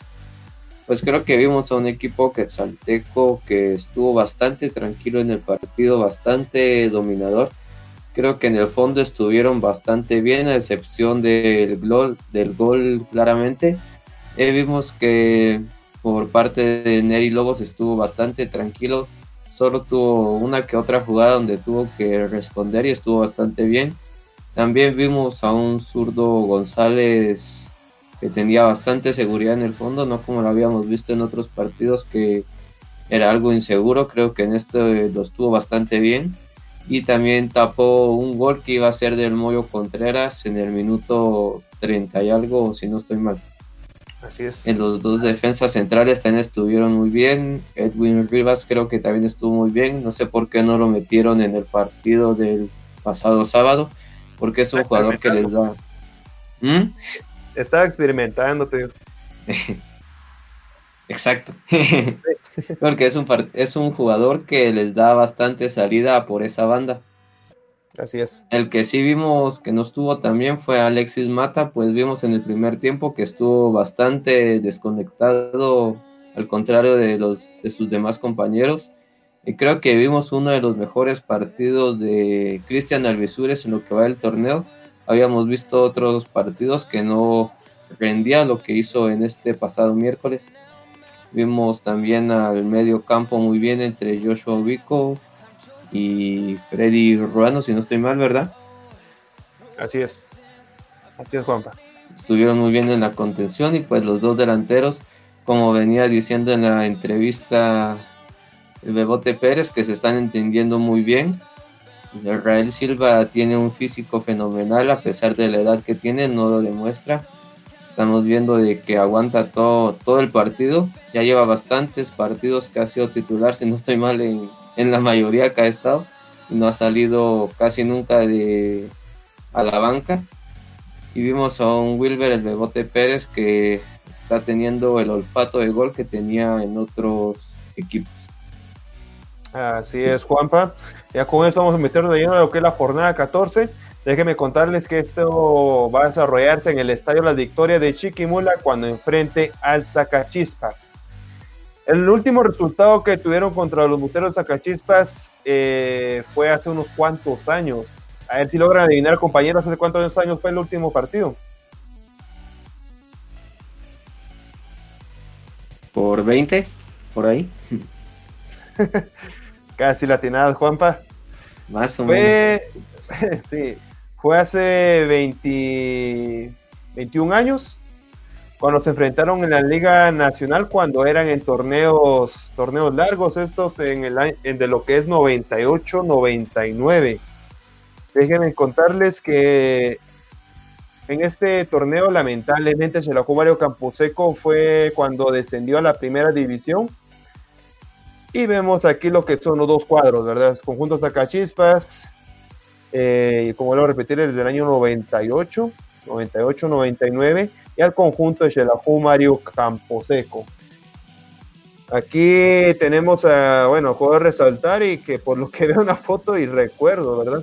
Speaker 2: pues creo que vimos a un equipo quetzalteco que estuvo bastante tranquilo en el partido, bastante dominador. Creo que en el fondo estuvieron bastante bien, a excepción del gol, del gol claramente. Eh, vimos que por parte de Neri Lobos estuvo bastante tranquilo. Solo tuvo una que otra jugada donde tuvo que responder y estuvo bastante bien. También vimos a un zurdo González que tenía bastante seguridad en el fondo, no como lo habíamos visto en otros partidos que era algo inseguro, creo que en este lo estuvo bastante bien y también tapó un gol que iba a ser del Moyo Contreras en el minuto 30 y algo, si no estoy mal.
Speaker 3: Así es.
Speaker 2: En los dos defensas centrales también estuvieron muy bien. Edwin Rivas creo que también estuvo muy bien. No sé por qué no lo metieron en el partido del pasado sábado, porque es un jugador que les da.
Speaker 3: ¿Mm? Estaba experimentando, te
Speaker 2: Exacto. Porque es un, es un jugador que les da bastante salida por esa banda.
Speaker 3: Así es.
Speaker 2: El que sí vimos que no estuvo también fue Alexis Mata, pues vimos en el primer tiempo que estuvo bastante desconectado, al contrario de, los, de sus demás compañeros. Y creo que vimos uno de los mejores partidos de Cristian Alvisures en lo que va del torneo habíamos visto otros partidos que no rendía lo que hizo en este pasado miércoles. Vimos también al medio campo muy bien entre Joshua Vico y Freddy Ruano, si no estoy mal, ¿verdad?
Speaker 3: Así es. Así es, Juanpa.
Speaker 2: Estuvieron muy bien en la contención y pues los dos delanteros, como venía diciendo en la entrevista el Bebote Pérez, que se están entendiendo muy bien. Israel Silva tiene un físico fenomenal a pesar de la edad que tiene, no lo demuestra. Estamos viendo de que aguanta todo, todo el partido. Ya lleva bastantes partidos que ha sido titular, si no estoy mal, en, en la mayoría que ha estado. Y no ha salido casi nunca de, a la banca. Y vimos a un Wilber, el Bebote Pérez, que está teniendo el olfato de gol que tenía en otros equipos.
Speaker 3: Así es, Juanpa. Ya con esto vamos a meternos de lleno a lo que es la jornada 14. Déjenme contarles que esto va a desarrollarse en el Estadio La Victoria de Chiquimula cuando enfrente al Zacachispas. El último resultado que tuvieron contra los Muteros Zacachispas eh, fue hace unos cuantos años. A ver si logran adivinar, compañeros, hace cuántos años fue el último partido.
Speaker 2: Por 20, por ahí.
Speaker 3: Casi latinadas, Juanpa.
Speaker 2: Más o
Speaker 3: fue, menos. sí, fue hace 20, 21 años cuando se enfrentaron en la Liga Nacional cuando eran en torneos torneos largos estos en el en de lo que es 98 99 déjenme contarles que en este torneo lamentablemente Xelajú Mario Camposeco fue cuando descendió a la primera división y vemos aquí lo que son los dos cuadros, ¿verdad? Conjuntos Zacachispas, eh, como lo repetir, desde el año 98, 98, 99, y al conjunto de Xelajú Mario Camposeco. Aquí tenemos a, bueno, puedo resaltar y que por lo que veo una foto y recuerdo, ¿verdad?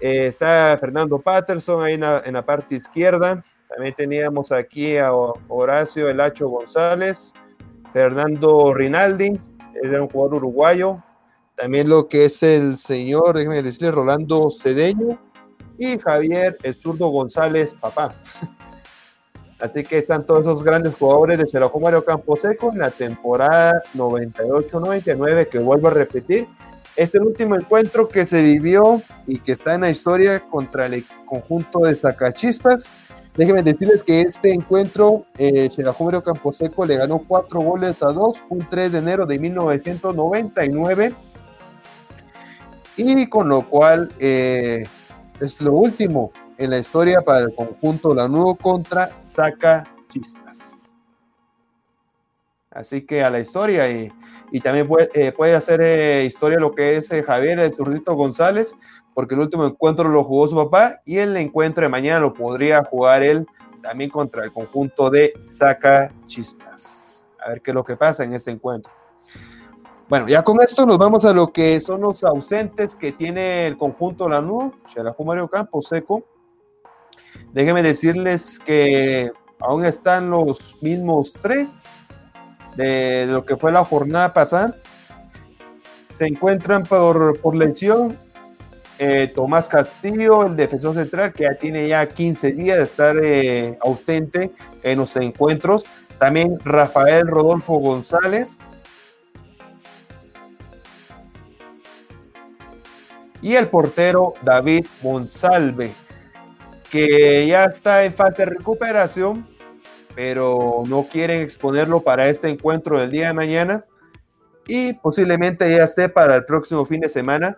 Speaker 3: Eh, está Fernando Patterson ahí en la, en la, parte izquierda. También teníamos aquí a Horacio Elacho González, Fernando Rinaldi, es un jugador uruguayo. También lo que es el señor, déjeme decirle, Rolando Cedeño y Javier el zurdo González, papá. Así que están todos esos grandes jugadores de Xelajú Mario Camposeco en la temporada 98-99, que vuelvo a repetir. Este es el último encuentro que se vivió y que está en la historia contra el conjunto de Zacachispas. Déjenme decirles que este encuentro, eh, Camposeco le ganó cuatro goles a dos, un 3 de enero de 1999. Y con lo cual eh, es lo último en la historia para el conjunto Lanudo contra Saca Chispas. Así que a la historia y, y también puede, eh, puede hacer eh, historia lo que es eh, Javier el Zurdito González, porque el último encuentro lo jugó su papá y el encuentro de mañana lo podría jugar él también contra el conjunto de Saca Chispas. A ver qué es lo que pasa en este encuentro. Bueno, ya con esto nos vamos a lo que son los ausentes que tiene el conjunto Lanú, Xelajú Mario Campos Seco. Déjenme decirles que aún están los mismos tres de lo que fue la jornada pasada. Se encuentran por, por lesión eh, Tomás Castillo, el defensor central, que ya tiene ya 15 días de estar eh, ausente en los encuentros. También Rafael Rodolfo González. Y el portero David Monsalve, que ya está en fase de recuperación, pero no quieren exponerlo para este encuentro del día de mañana. Y posiblemente ya esté para el próximo fin de semana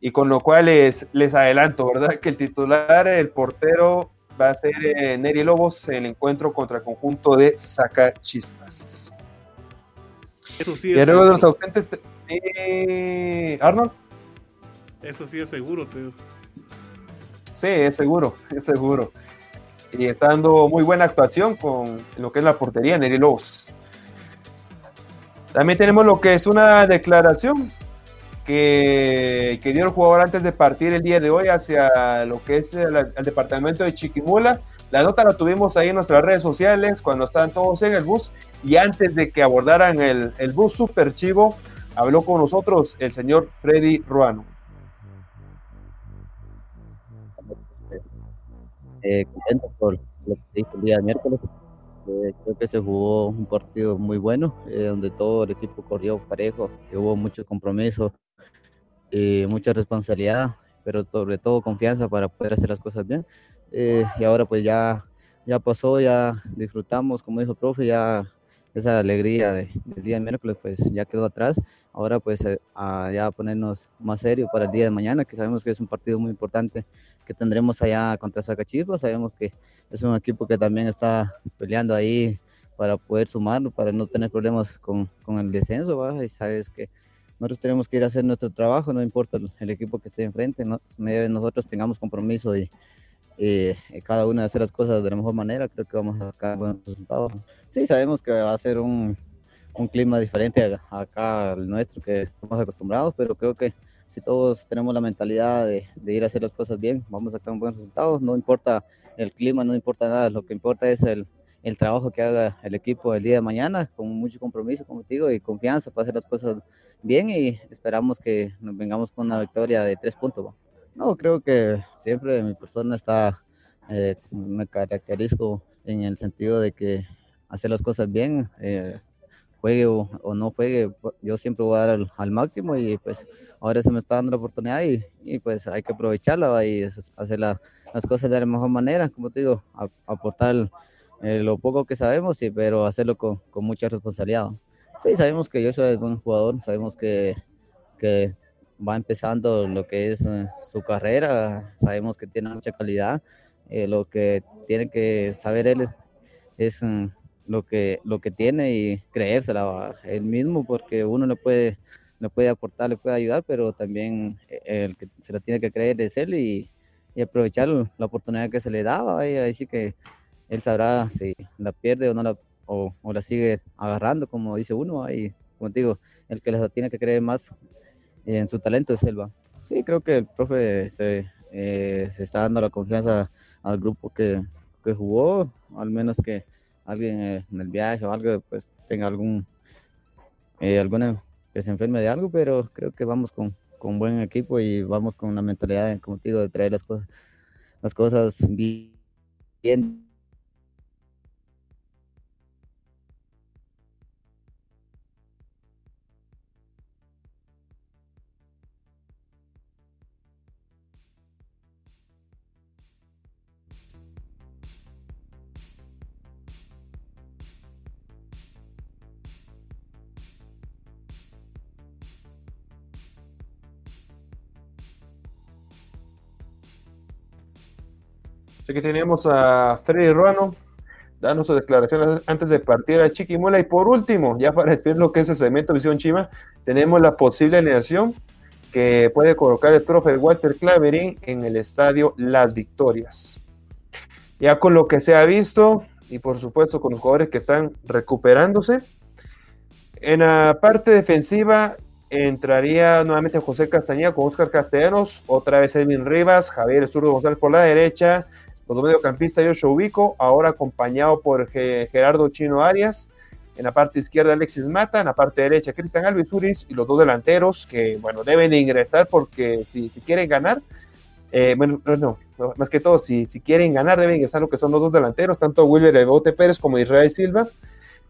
Speaker 3: y con lo cual les, les adelanto, ¿verdad? Que el titular, el portero, va a ser eh, Neri Lobos en el encuentro contra el conjunto de Saca Chispas.
Speaker 1: Eso sí
Speaker 3: y
Speaker 1: es
Speaker 3: luego de los ausentes, Arnold.
Speaker 1: Eso sí es seguro, tío.
Speaker 3: Sí, es seguro, es seguro. Y está dando muy buena actuación con lo que es la portería, Neri Lobos. También tenemos lo que es una declaración que, dio el jugador antes de partir el día de hoy hacia lo que es el, departamento de Chiquimula. La nota la tuvimos ahí en nuestras redes sociales cuando estaban todos en el bus y antes de que abordaran el, el bus super chivo, habló con nosotros el señor Freddy Ruano.
Speaker 10: Eh, contento por lo que se hizo el día de miércoles. Eh, creo que se jugó un partido muy bueno, eh, donde todo el equipo corrió parejo, hubo mucho compromiso, y mucha responsabilidad, pero sobre todo confianza para poder hacer las cosas bien. Eh, y ahora pues ya, ya pasó, ya disfrutamos, como dijo el profe, ya esa alegría del día de miércoles pues ya quedó atrás. Ahora pues a ya ponernos más serio para el día de mañana, que sabemos que es un partido muy importante que tendremos allá contra Zacachispa. Sabemos que es un equipo que también está peleando ahí para poder sumar, para no tener problemas con, con el descenso, ¿va? y sabes que nosotros tenemos que ir a hacer nuestro trabajo, no importa el, equipo que esté enfrente, ¿no? nosotros tengamos compromiso y, cada uno de hacer las cosas de la mejor manera, creo que vamos a sacar buenos resultados. Sí, sabemos que va a ser un, un clima diferente acá al nuestro, que estamos acostumbrados, pero creo que si todos tenemos la mentalidad de, de, ir a hacer las cosas bien, vamos a sacar buenos resultados, no importa el clima, no importa nada, lo que importa es el, el trabajo que haga el equipo el día de mañana, con mucho compromiso, como te digo, y confianza para hacer las cosas bien y esperamos que nos vengamos con una victoria de tres puntos. No, creo que siempre mi persona está, eh, me caracterizo en el sentido de que hacer las cosas bien, eh, juegue o, no juegue, yo siempre voy a dar al, máximo y pues ahora se me está dando la oportunidad y, y pues hay que aprovecharla y hacer las cosas de la mejor manera, como te digo, aportar eh, lo poco que sabemos, sí, pero hacerlo con, con, mucha responsabilidad. Sí, sabemos que yo soy buen jugador, sabemos que, que va empezando lo que es eh, su carrera, sabemos que tiene mucha calidad, eh, lo que tiene que saber él es, lo, que, lo que tiene y creérsela él mismo, porque uno le puede, le puede aportar, le puede ayudar, pero también el que se lo tiene que creer es él y, y aprovechar la oportunidad que se le daba, y ahí sí que él sabrá si la pierde o no la, o, la sigue agarrando, como dice uno. Ahí, como digo, el que les tiene que creer más en su talento es Selva. Sí, creo que el profe se, eh, se está dando la confianza al grupo que, que, jugó, al menos que alguien en el viaje o algo, pues tenga algún, eh, que se enferme de algo, pero creo que vamos con, con buen equipo y vamos con una mentalidad, como digo, de traer las cosas, las cosas bien
Speaker 3: que tenemos a Freddy Ruano, dando sus declaraciones antes de partir a Chiquimuela. Y por último, ya para despedir lo que es el segmento Visión Chima, tenemos la posible alineación que puede colocar el profe Walter Claverín en el estadio Las Victorias. Ya con lo que se ha visto y por supuesto con los jugadores que están recuperándose. En la parte defensiva entraría nuevamente José Castañeda con Oscar Castellanos, otra vez Edwin Rivas, Javier Zurdo González por la derecha, los mediocampistas Yoshua Ubico, ahora acompañado por Gerardo Chino Arias. En la parte izquierda Alexis Mata, en la parte derecha Cristian Alves Uris y los dos delanteros que, bueno, deben ingresar porque si, si quieren ganar, eh, bueno, no, más que todo, si, si quieren ganar deben ingresar lo que son los dos delanteros, tanto Wilber Ebote Pérez como Israel Silva,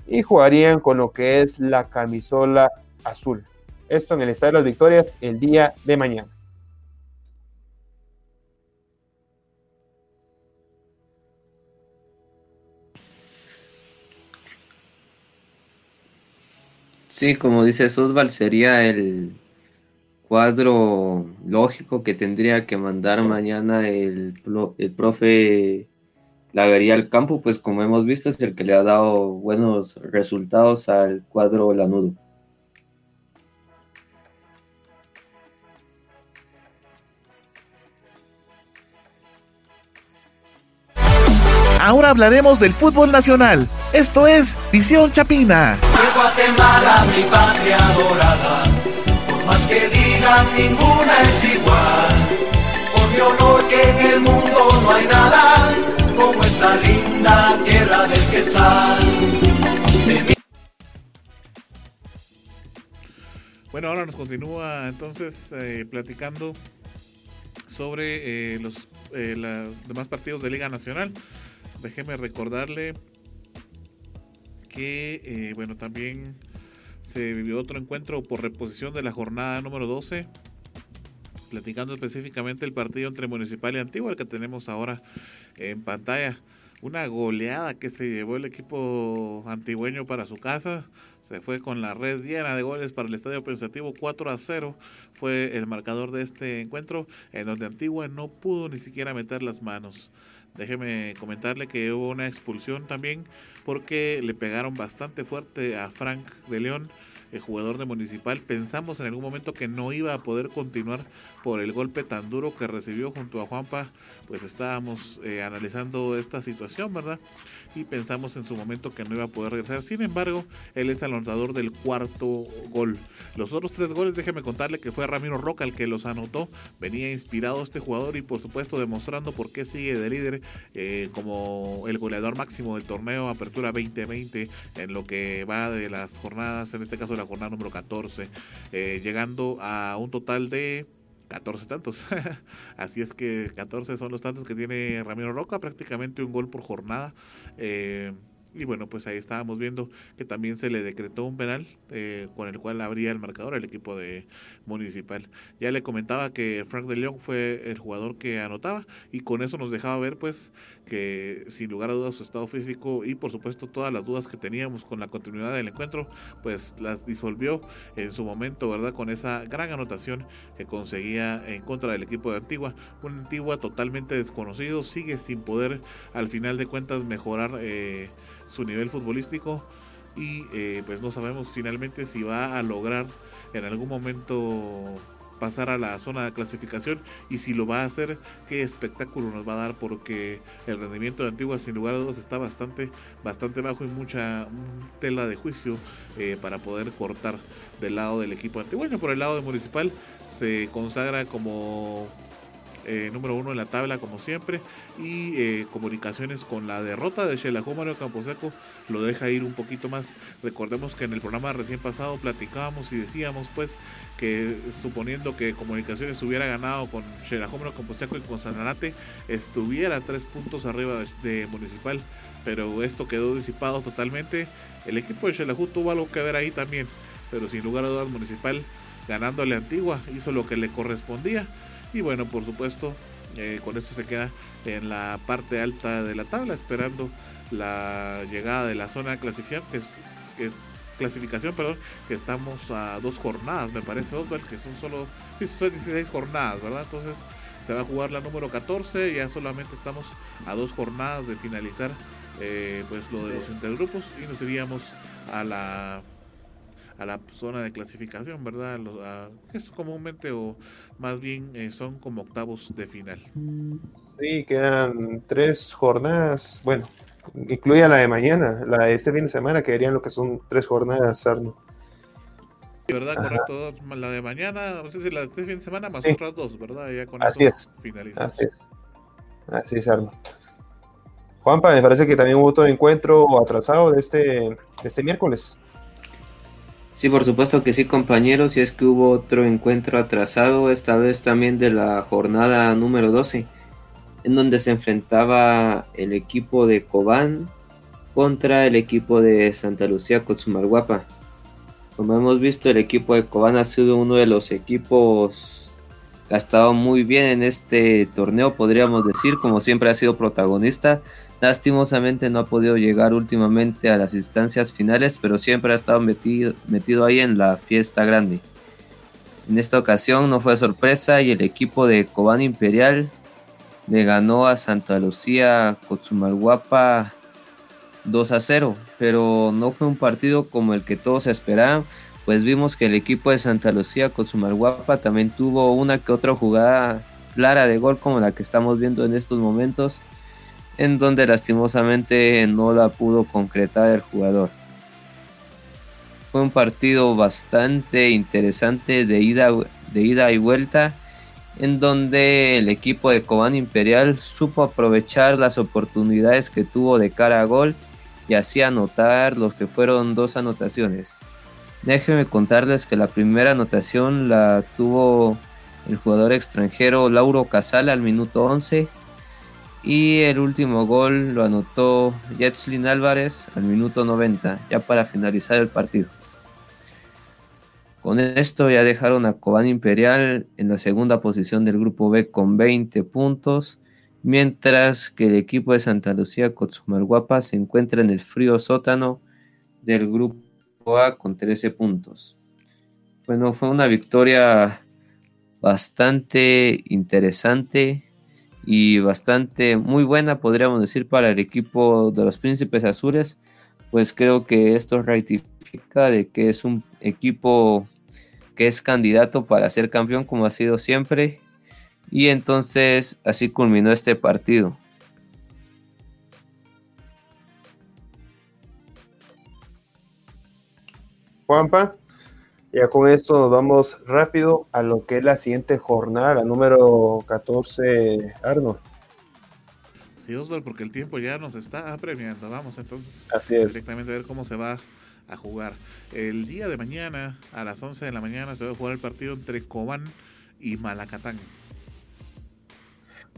Speaker 3: y jugarían con lo que es la camisola azul. Esto en el Estadio de las Victorias el día de mañana.
Speaker 2: Sí, como dice Osval, sería el cuadro lógico que tendría que mandar mañana el, el profe Lavería al campo, pues como hemos visto es el que le ha dado buenos resultados al cuadro lanudo.
Speaker 5: Ahora hablaremos del fútbol nacional. Esto es Visión Chapina.
Speaker 11: Guatemala, mi patria dorada, por más que digan, ninguna es igual. Por mi honor que en el mundo no hay nada como esta linda tierra del Quetzal.
Speaker 1: Bueno, ahora nos continúa entonces eh, platicando sobre eh, los eh, demás partidos de Liga Nacional déjeme recordarle que, eh, bueno, también se vivió otro encuentro por reposición de la jornada número 12, platicando específicamente el partido entre Municipal y Antigua, el que tenemos ahora en pantalla. Una goleada que se llevó el equipo antigüeño para su casa. Se fue con la red llena de goles para el Estadio Pensativo 4 a 0. Fue el marcador de este encuentro en donde Antigua no pudo ni siquiera meter las manos. Déjeme comentarle que hubo una expulsión también porque le pegaron bastante fuerte a Frank de León, el jugador de Municipal. Pensamos en algún momento que no iba a poder continuar por el golpe tan duro que recibió junto a Juanpa. Pues estábamos eh, analizando esta situación, ¿verdad? y pensamos en su momento que no iba a poder regresar. Sin embargo, él es anotador del cuarto gol. Los otros tres goles, déjeme contarle que fue Ramiro Roca el que los anotó. Venía inspirado este jugador y por supuesto demostrando por qué sigue de líder eh, como el goleador máximo del torneo Apertura 2020 en lo que va de las jornadas, en este caso la jornada número 14, eh, llegando a un total de 14 tantos. Así es que 14 son los tantos que tiene Ramiro Roca, prácticamente un gol por jornada. Eh, y bueno, pues ahí estábamos viendo que también se le decretó un penal eh, con el cual abría el marcador el equipo de Municipal. Ya le comentaba que Frank de León fue el jugador que anotaba y con eso nos dejaba ver pues que sin lugar a dudas su estado físico y por supuesto todas las dudas que teníamos con la continuidad del encuentro pues las disolvió en su momento, ¿verdad? Con esa gran anotación que conseguía en contra del equipo de Antigua. Un Antigua totalmente desconocido, sigue sin poder al final de cuentas mejorar. Eh, su nivel futbolístico y eh, pues no sabemos finalmente si va a lograr en algún momento pasar a la zona de clasificación y si lo va a hacer, qué espectáculo nos va a dar porque el rendimiento de Antigua sin lugar a dudas está bastante, bastante bajo y mucha tela de juicio eh, para poder cortar del lado del equipo antiguo. por el lado de Municipal se consagra como eh, número uno en la tabla como siempre y eh, comunicaciones con la derrota de Shelahu Mario Camposeco lo deja ir un poquito más. Recordemos que en el programa recién pasado platicábamos y decíamos pues que suponiendo que comunicaciones hubiera ganado con Shelahu Mario Camposeco y con Sanarate estuviera tres puntos arriba de, Municipal pero esto quedó disipado totalmente. El equipo de Shelahu tuvo algo que ver ahí también pero sin lugar a dudas Municipal ganándole Antigua hizo lo que le correspondía y bueno, por supuesto, eh, con esto se queda en la parte alta de la tabla, esperando la llegada de la zona de clasificación, que es, clasificación, perdón, que estamos a dos jornadas, me parece, Oswald, que son solo, sí, son 16 jornadas, ¿verdad? Entonces se va a jugar la número 14, ya solamente estamos a dos jornadas de finalizar eh, pues lo de los intergrupos y nos iríamos a la a la zona de clasificación, ¿verdad? es comúnmente o más bien eh, son como octavos de final.
Speaker 3: Sí, quedan tres jornadas, bueno, incluida la de mañana, la de este fin de semana, que lo que son tres jornadas, Sarno.
Speaker 1: Sí, ¿verdad? Correcto, la de mañana, no sé si la de este fin de semana más otras dos, ¿verdad? Ya con
Speaker 3: Así es. Así es. Así es, Arno. Juanpa, me parece que también hubo otro encuentro atrasado de este, de este miércoles.
Speaker 2: Sí, por supuesto que sí, compañeros, y es que hubo otro encuentro atrasado, esta vez también de la jornada número 12, en donde se enfrentaba el equipo de Cobán contra el equipo de Santa Lucía Cotzumalguapa. Como hemos visto, el equipo de Cobán ha sido uno de los equipos que ha estado muy bien en este torneo, podríamos decir, como siempre ha sido protagonista Lastimosamente no ha podido llegar últimamente a las instancias finales, pero siempre ha estado metido, metido ahí en la fiesta grande. En esta ocasión no fue sorpresa y el equipo de Cobán Imperial le ganó a Santa Lucía Cotzumalguapa 2 a 0, pero no fue un partido como el que todos esperaban, pues vimos que el equipo de Santa Lucía Cotzumalguapa también tuvo una que otra jugada clara de gol como la que estamos viendo en estos momentos en donde lastimosamente no la pudo concretar el jugador. Fue un partido bastante interesante de ida, de ida y vuelta, en donde el equipo de Cobán Imperial supo aprovechar las oportunidades que tuvo de cara a gol y así anotar los que fueron dos anotaciones. Déjenme contarles que la primera anotación la tuvo el jugador extranjero Lauro Casal al minuto 11 Y el último gol lo anotó Jetslin Álvarez al minuto 90, ya para finalizar el partido. Con esto ya dejaron a Cobán Imperial en la segunda posición del grupo B con 20 puntos, mientras que el equipo de Santa Lucía Cotzumalguapa se encuentra en el frío sótano del grupo A con 13 puntos. Bueno, fue una victoria bastante interesante y bastante muy buena, podríamos decir, para el equipo de los Príncipes Azules, pues creo que esto ratifica de que es un equipo que es candidato para ser campeón como ha sido siempre. Y entonces así culminó este partido.
Speaker 3: Juanpa, ya con esto nos vamos rápido a lo que es la siguiente jornada, número 14, Arno.
Speaker 1: Sí, Osvaldo, porque el tiempo ya nos está apremiando. Vamos entonces
Speaker 3: Así es.
Speaker 1: directamente a ver cómo se va a jugar. El día de mañana, a las 11 de la mañana, se va a jugar el partido entre Cobán y Malacatán.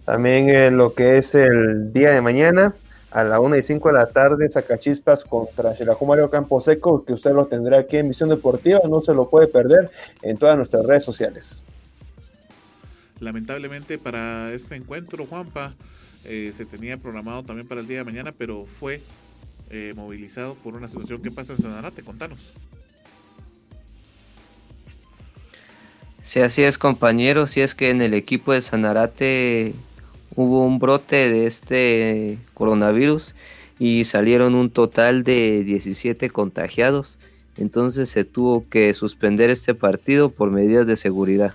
Speaker 3: También en lo que es el día de mañana, a la 1 y 5 de la tarde, Sacachispas contra Xelajú Mario Camposeco, que usted lo tendrá aquí en Misión Deportiva, no se lo puede perder en todas nuestras redes sociales.
Speaker 1: Lamentablemente para este encuentro, Juanpa, eh, se tenía programado también para el día de mañana, pero fue eh, movilizado por una situación que pasa en Sanarate. Contanos.
Speaker 2: Si así es, compañero, si es que en el equipo de Sanarate hubo un brote de este coronavirus y salieron un total de 17 contagiados. Entonces se tuvo que suspender este partido por medidas de seguridad.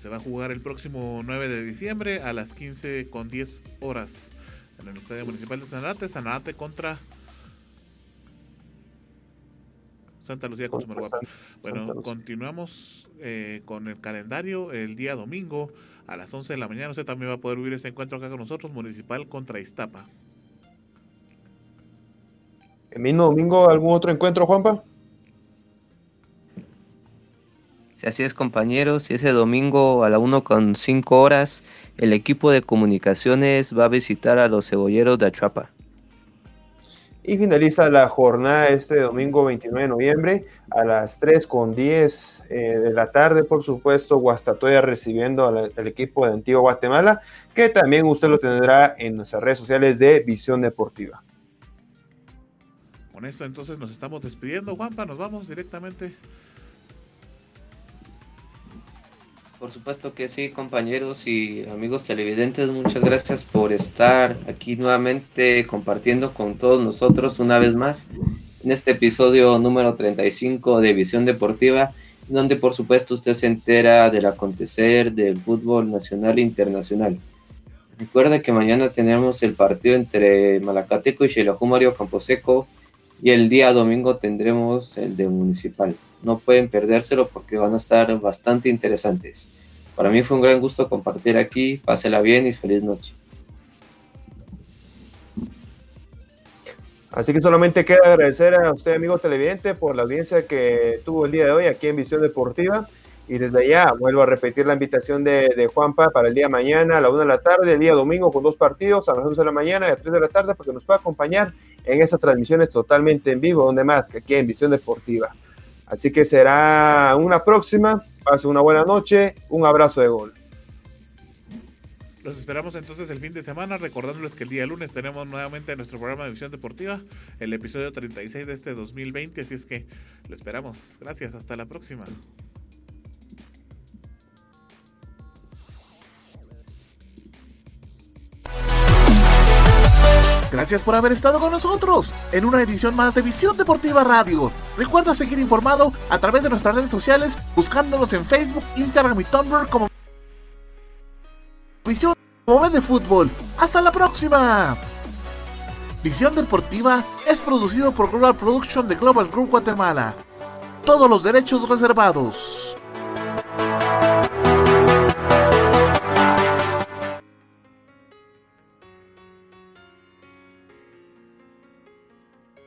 Speaker 1: Se va a jugar el próximo 9 de diciembre a las 15 con 10 horas en el Estadio Municipal de Sanarate. Sanarate contra Santa Lucía Cozumel-Guapa. Bueno, continuamos eh, con el calendario el día domingo a las 11 de la mañana. Usted también va a poder vivir este encuentro acá con nosotros, Municipal contra Iztapa.
Speaker 3: ¿El mismo domingo algún otro encuentro, Juanpa?
Speaker 2: Si así es, compañeros, si ese domingo a la 1 con 5 horas, el equipo de comunicaciones va a visitar a los cebolleros de Achuapa.
Speaker 3: Y finaliza la jornada este domingo 29 de noviembre a las 3 con 10 eh, de la tarde, por supuesto, Guastatoya recibiendo al, al, equipo de Antigua Guatemala, que también usted lo tendrá en nuestras redes sociales de Visión Deportiva.
Speaker 1: Con esto entonces nos estamos despidiendo, Juanpa, nos vamos directamente.
Speaker 2: Por supuesto que sí, compañeros y amigos televidentes, muchas gracias por estar aquí nuevamente compartiendo con todos nosotros una vez más en este episodio número 35 de Visión Deportiva, donde por supuesto usted se entera del acontecer del fútbol nacional e internacional. Recuerda que mañana tenemos el partido entre Malacateco y Xelajú Mario Camposeco y el día domingo tendremos el de Municipal. No pueden perdérselo porque van a estar bastante interesantes. Para mí fue un gran gusto compartir aquí. Pásela bien y feliz noche.
Speaker 3: Así que solamente queda agradecer a usted, amigo televidente, por la audiencia que tuvo el día de hoy aquí en Visión Deportiva. Y desde allá vuelvo a repetir la invitación de, de, Juanpa para el día mañana a la 1 de la tarde, el día domingo con dos partidos a las 11 de la mañana y a las 3 de la tarde para que nos pueda acompañar en esas transmisiones totalmente en vivo, donde más que aquí en Visión Deportiva. Así que será una próxima. Pase una buena noche. Un abrazo de gol.
Speaker 1: Los esperamos entonces el fin de semana, recordándoles que el día lunes tenemos nuevamente nuestro programa de visión deportiva, el episodio 36 de este 2020, así es que lo esperamos. Gracias, hasta la próxima.
Speaker 5: Gracias por haber estado con nosotros en una edición más de Visión Deportiva Radio. Recuerda seguir informado a través de nuestras redes sociales buscándonos en Facebook, Instagram y Tumblr como Visión de Fútbol. ¡Hasta la próxima! Visión Deportiva es producido por Global Production de Global Group Guatemala. Todos los derechos reservados.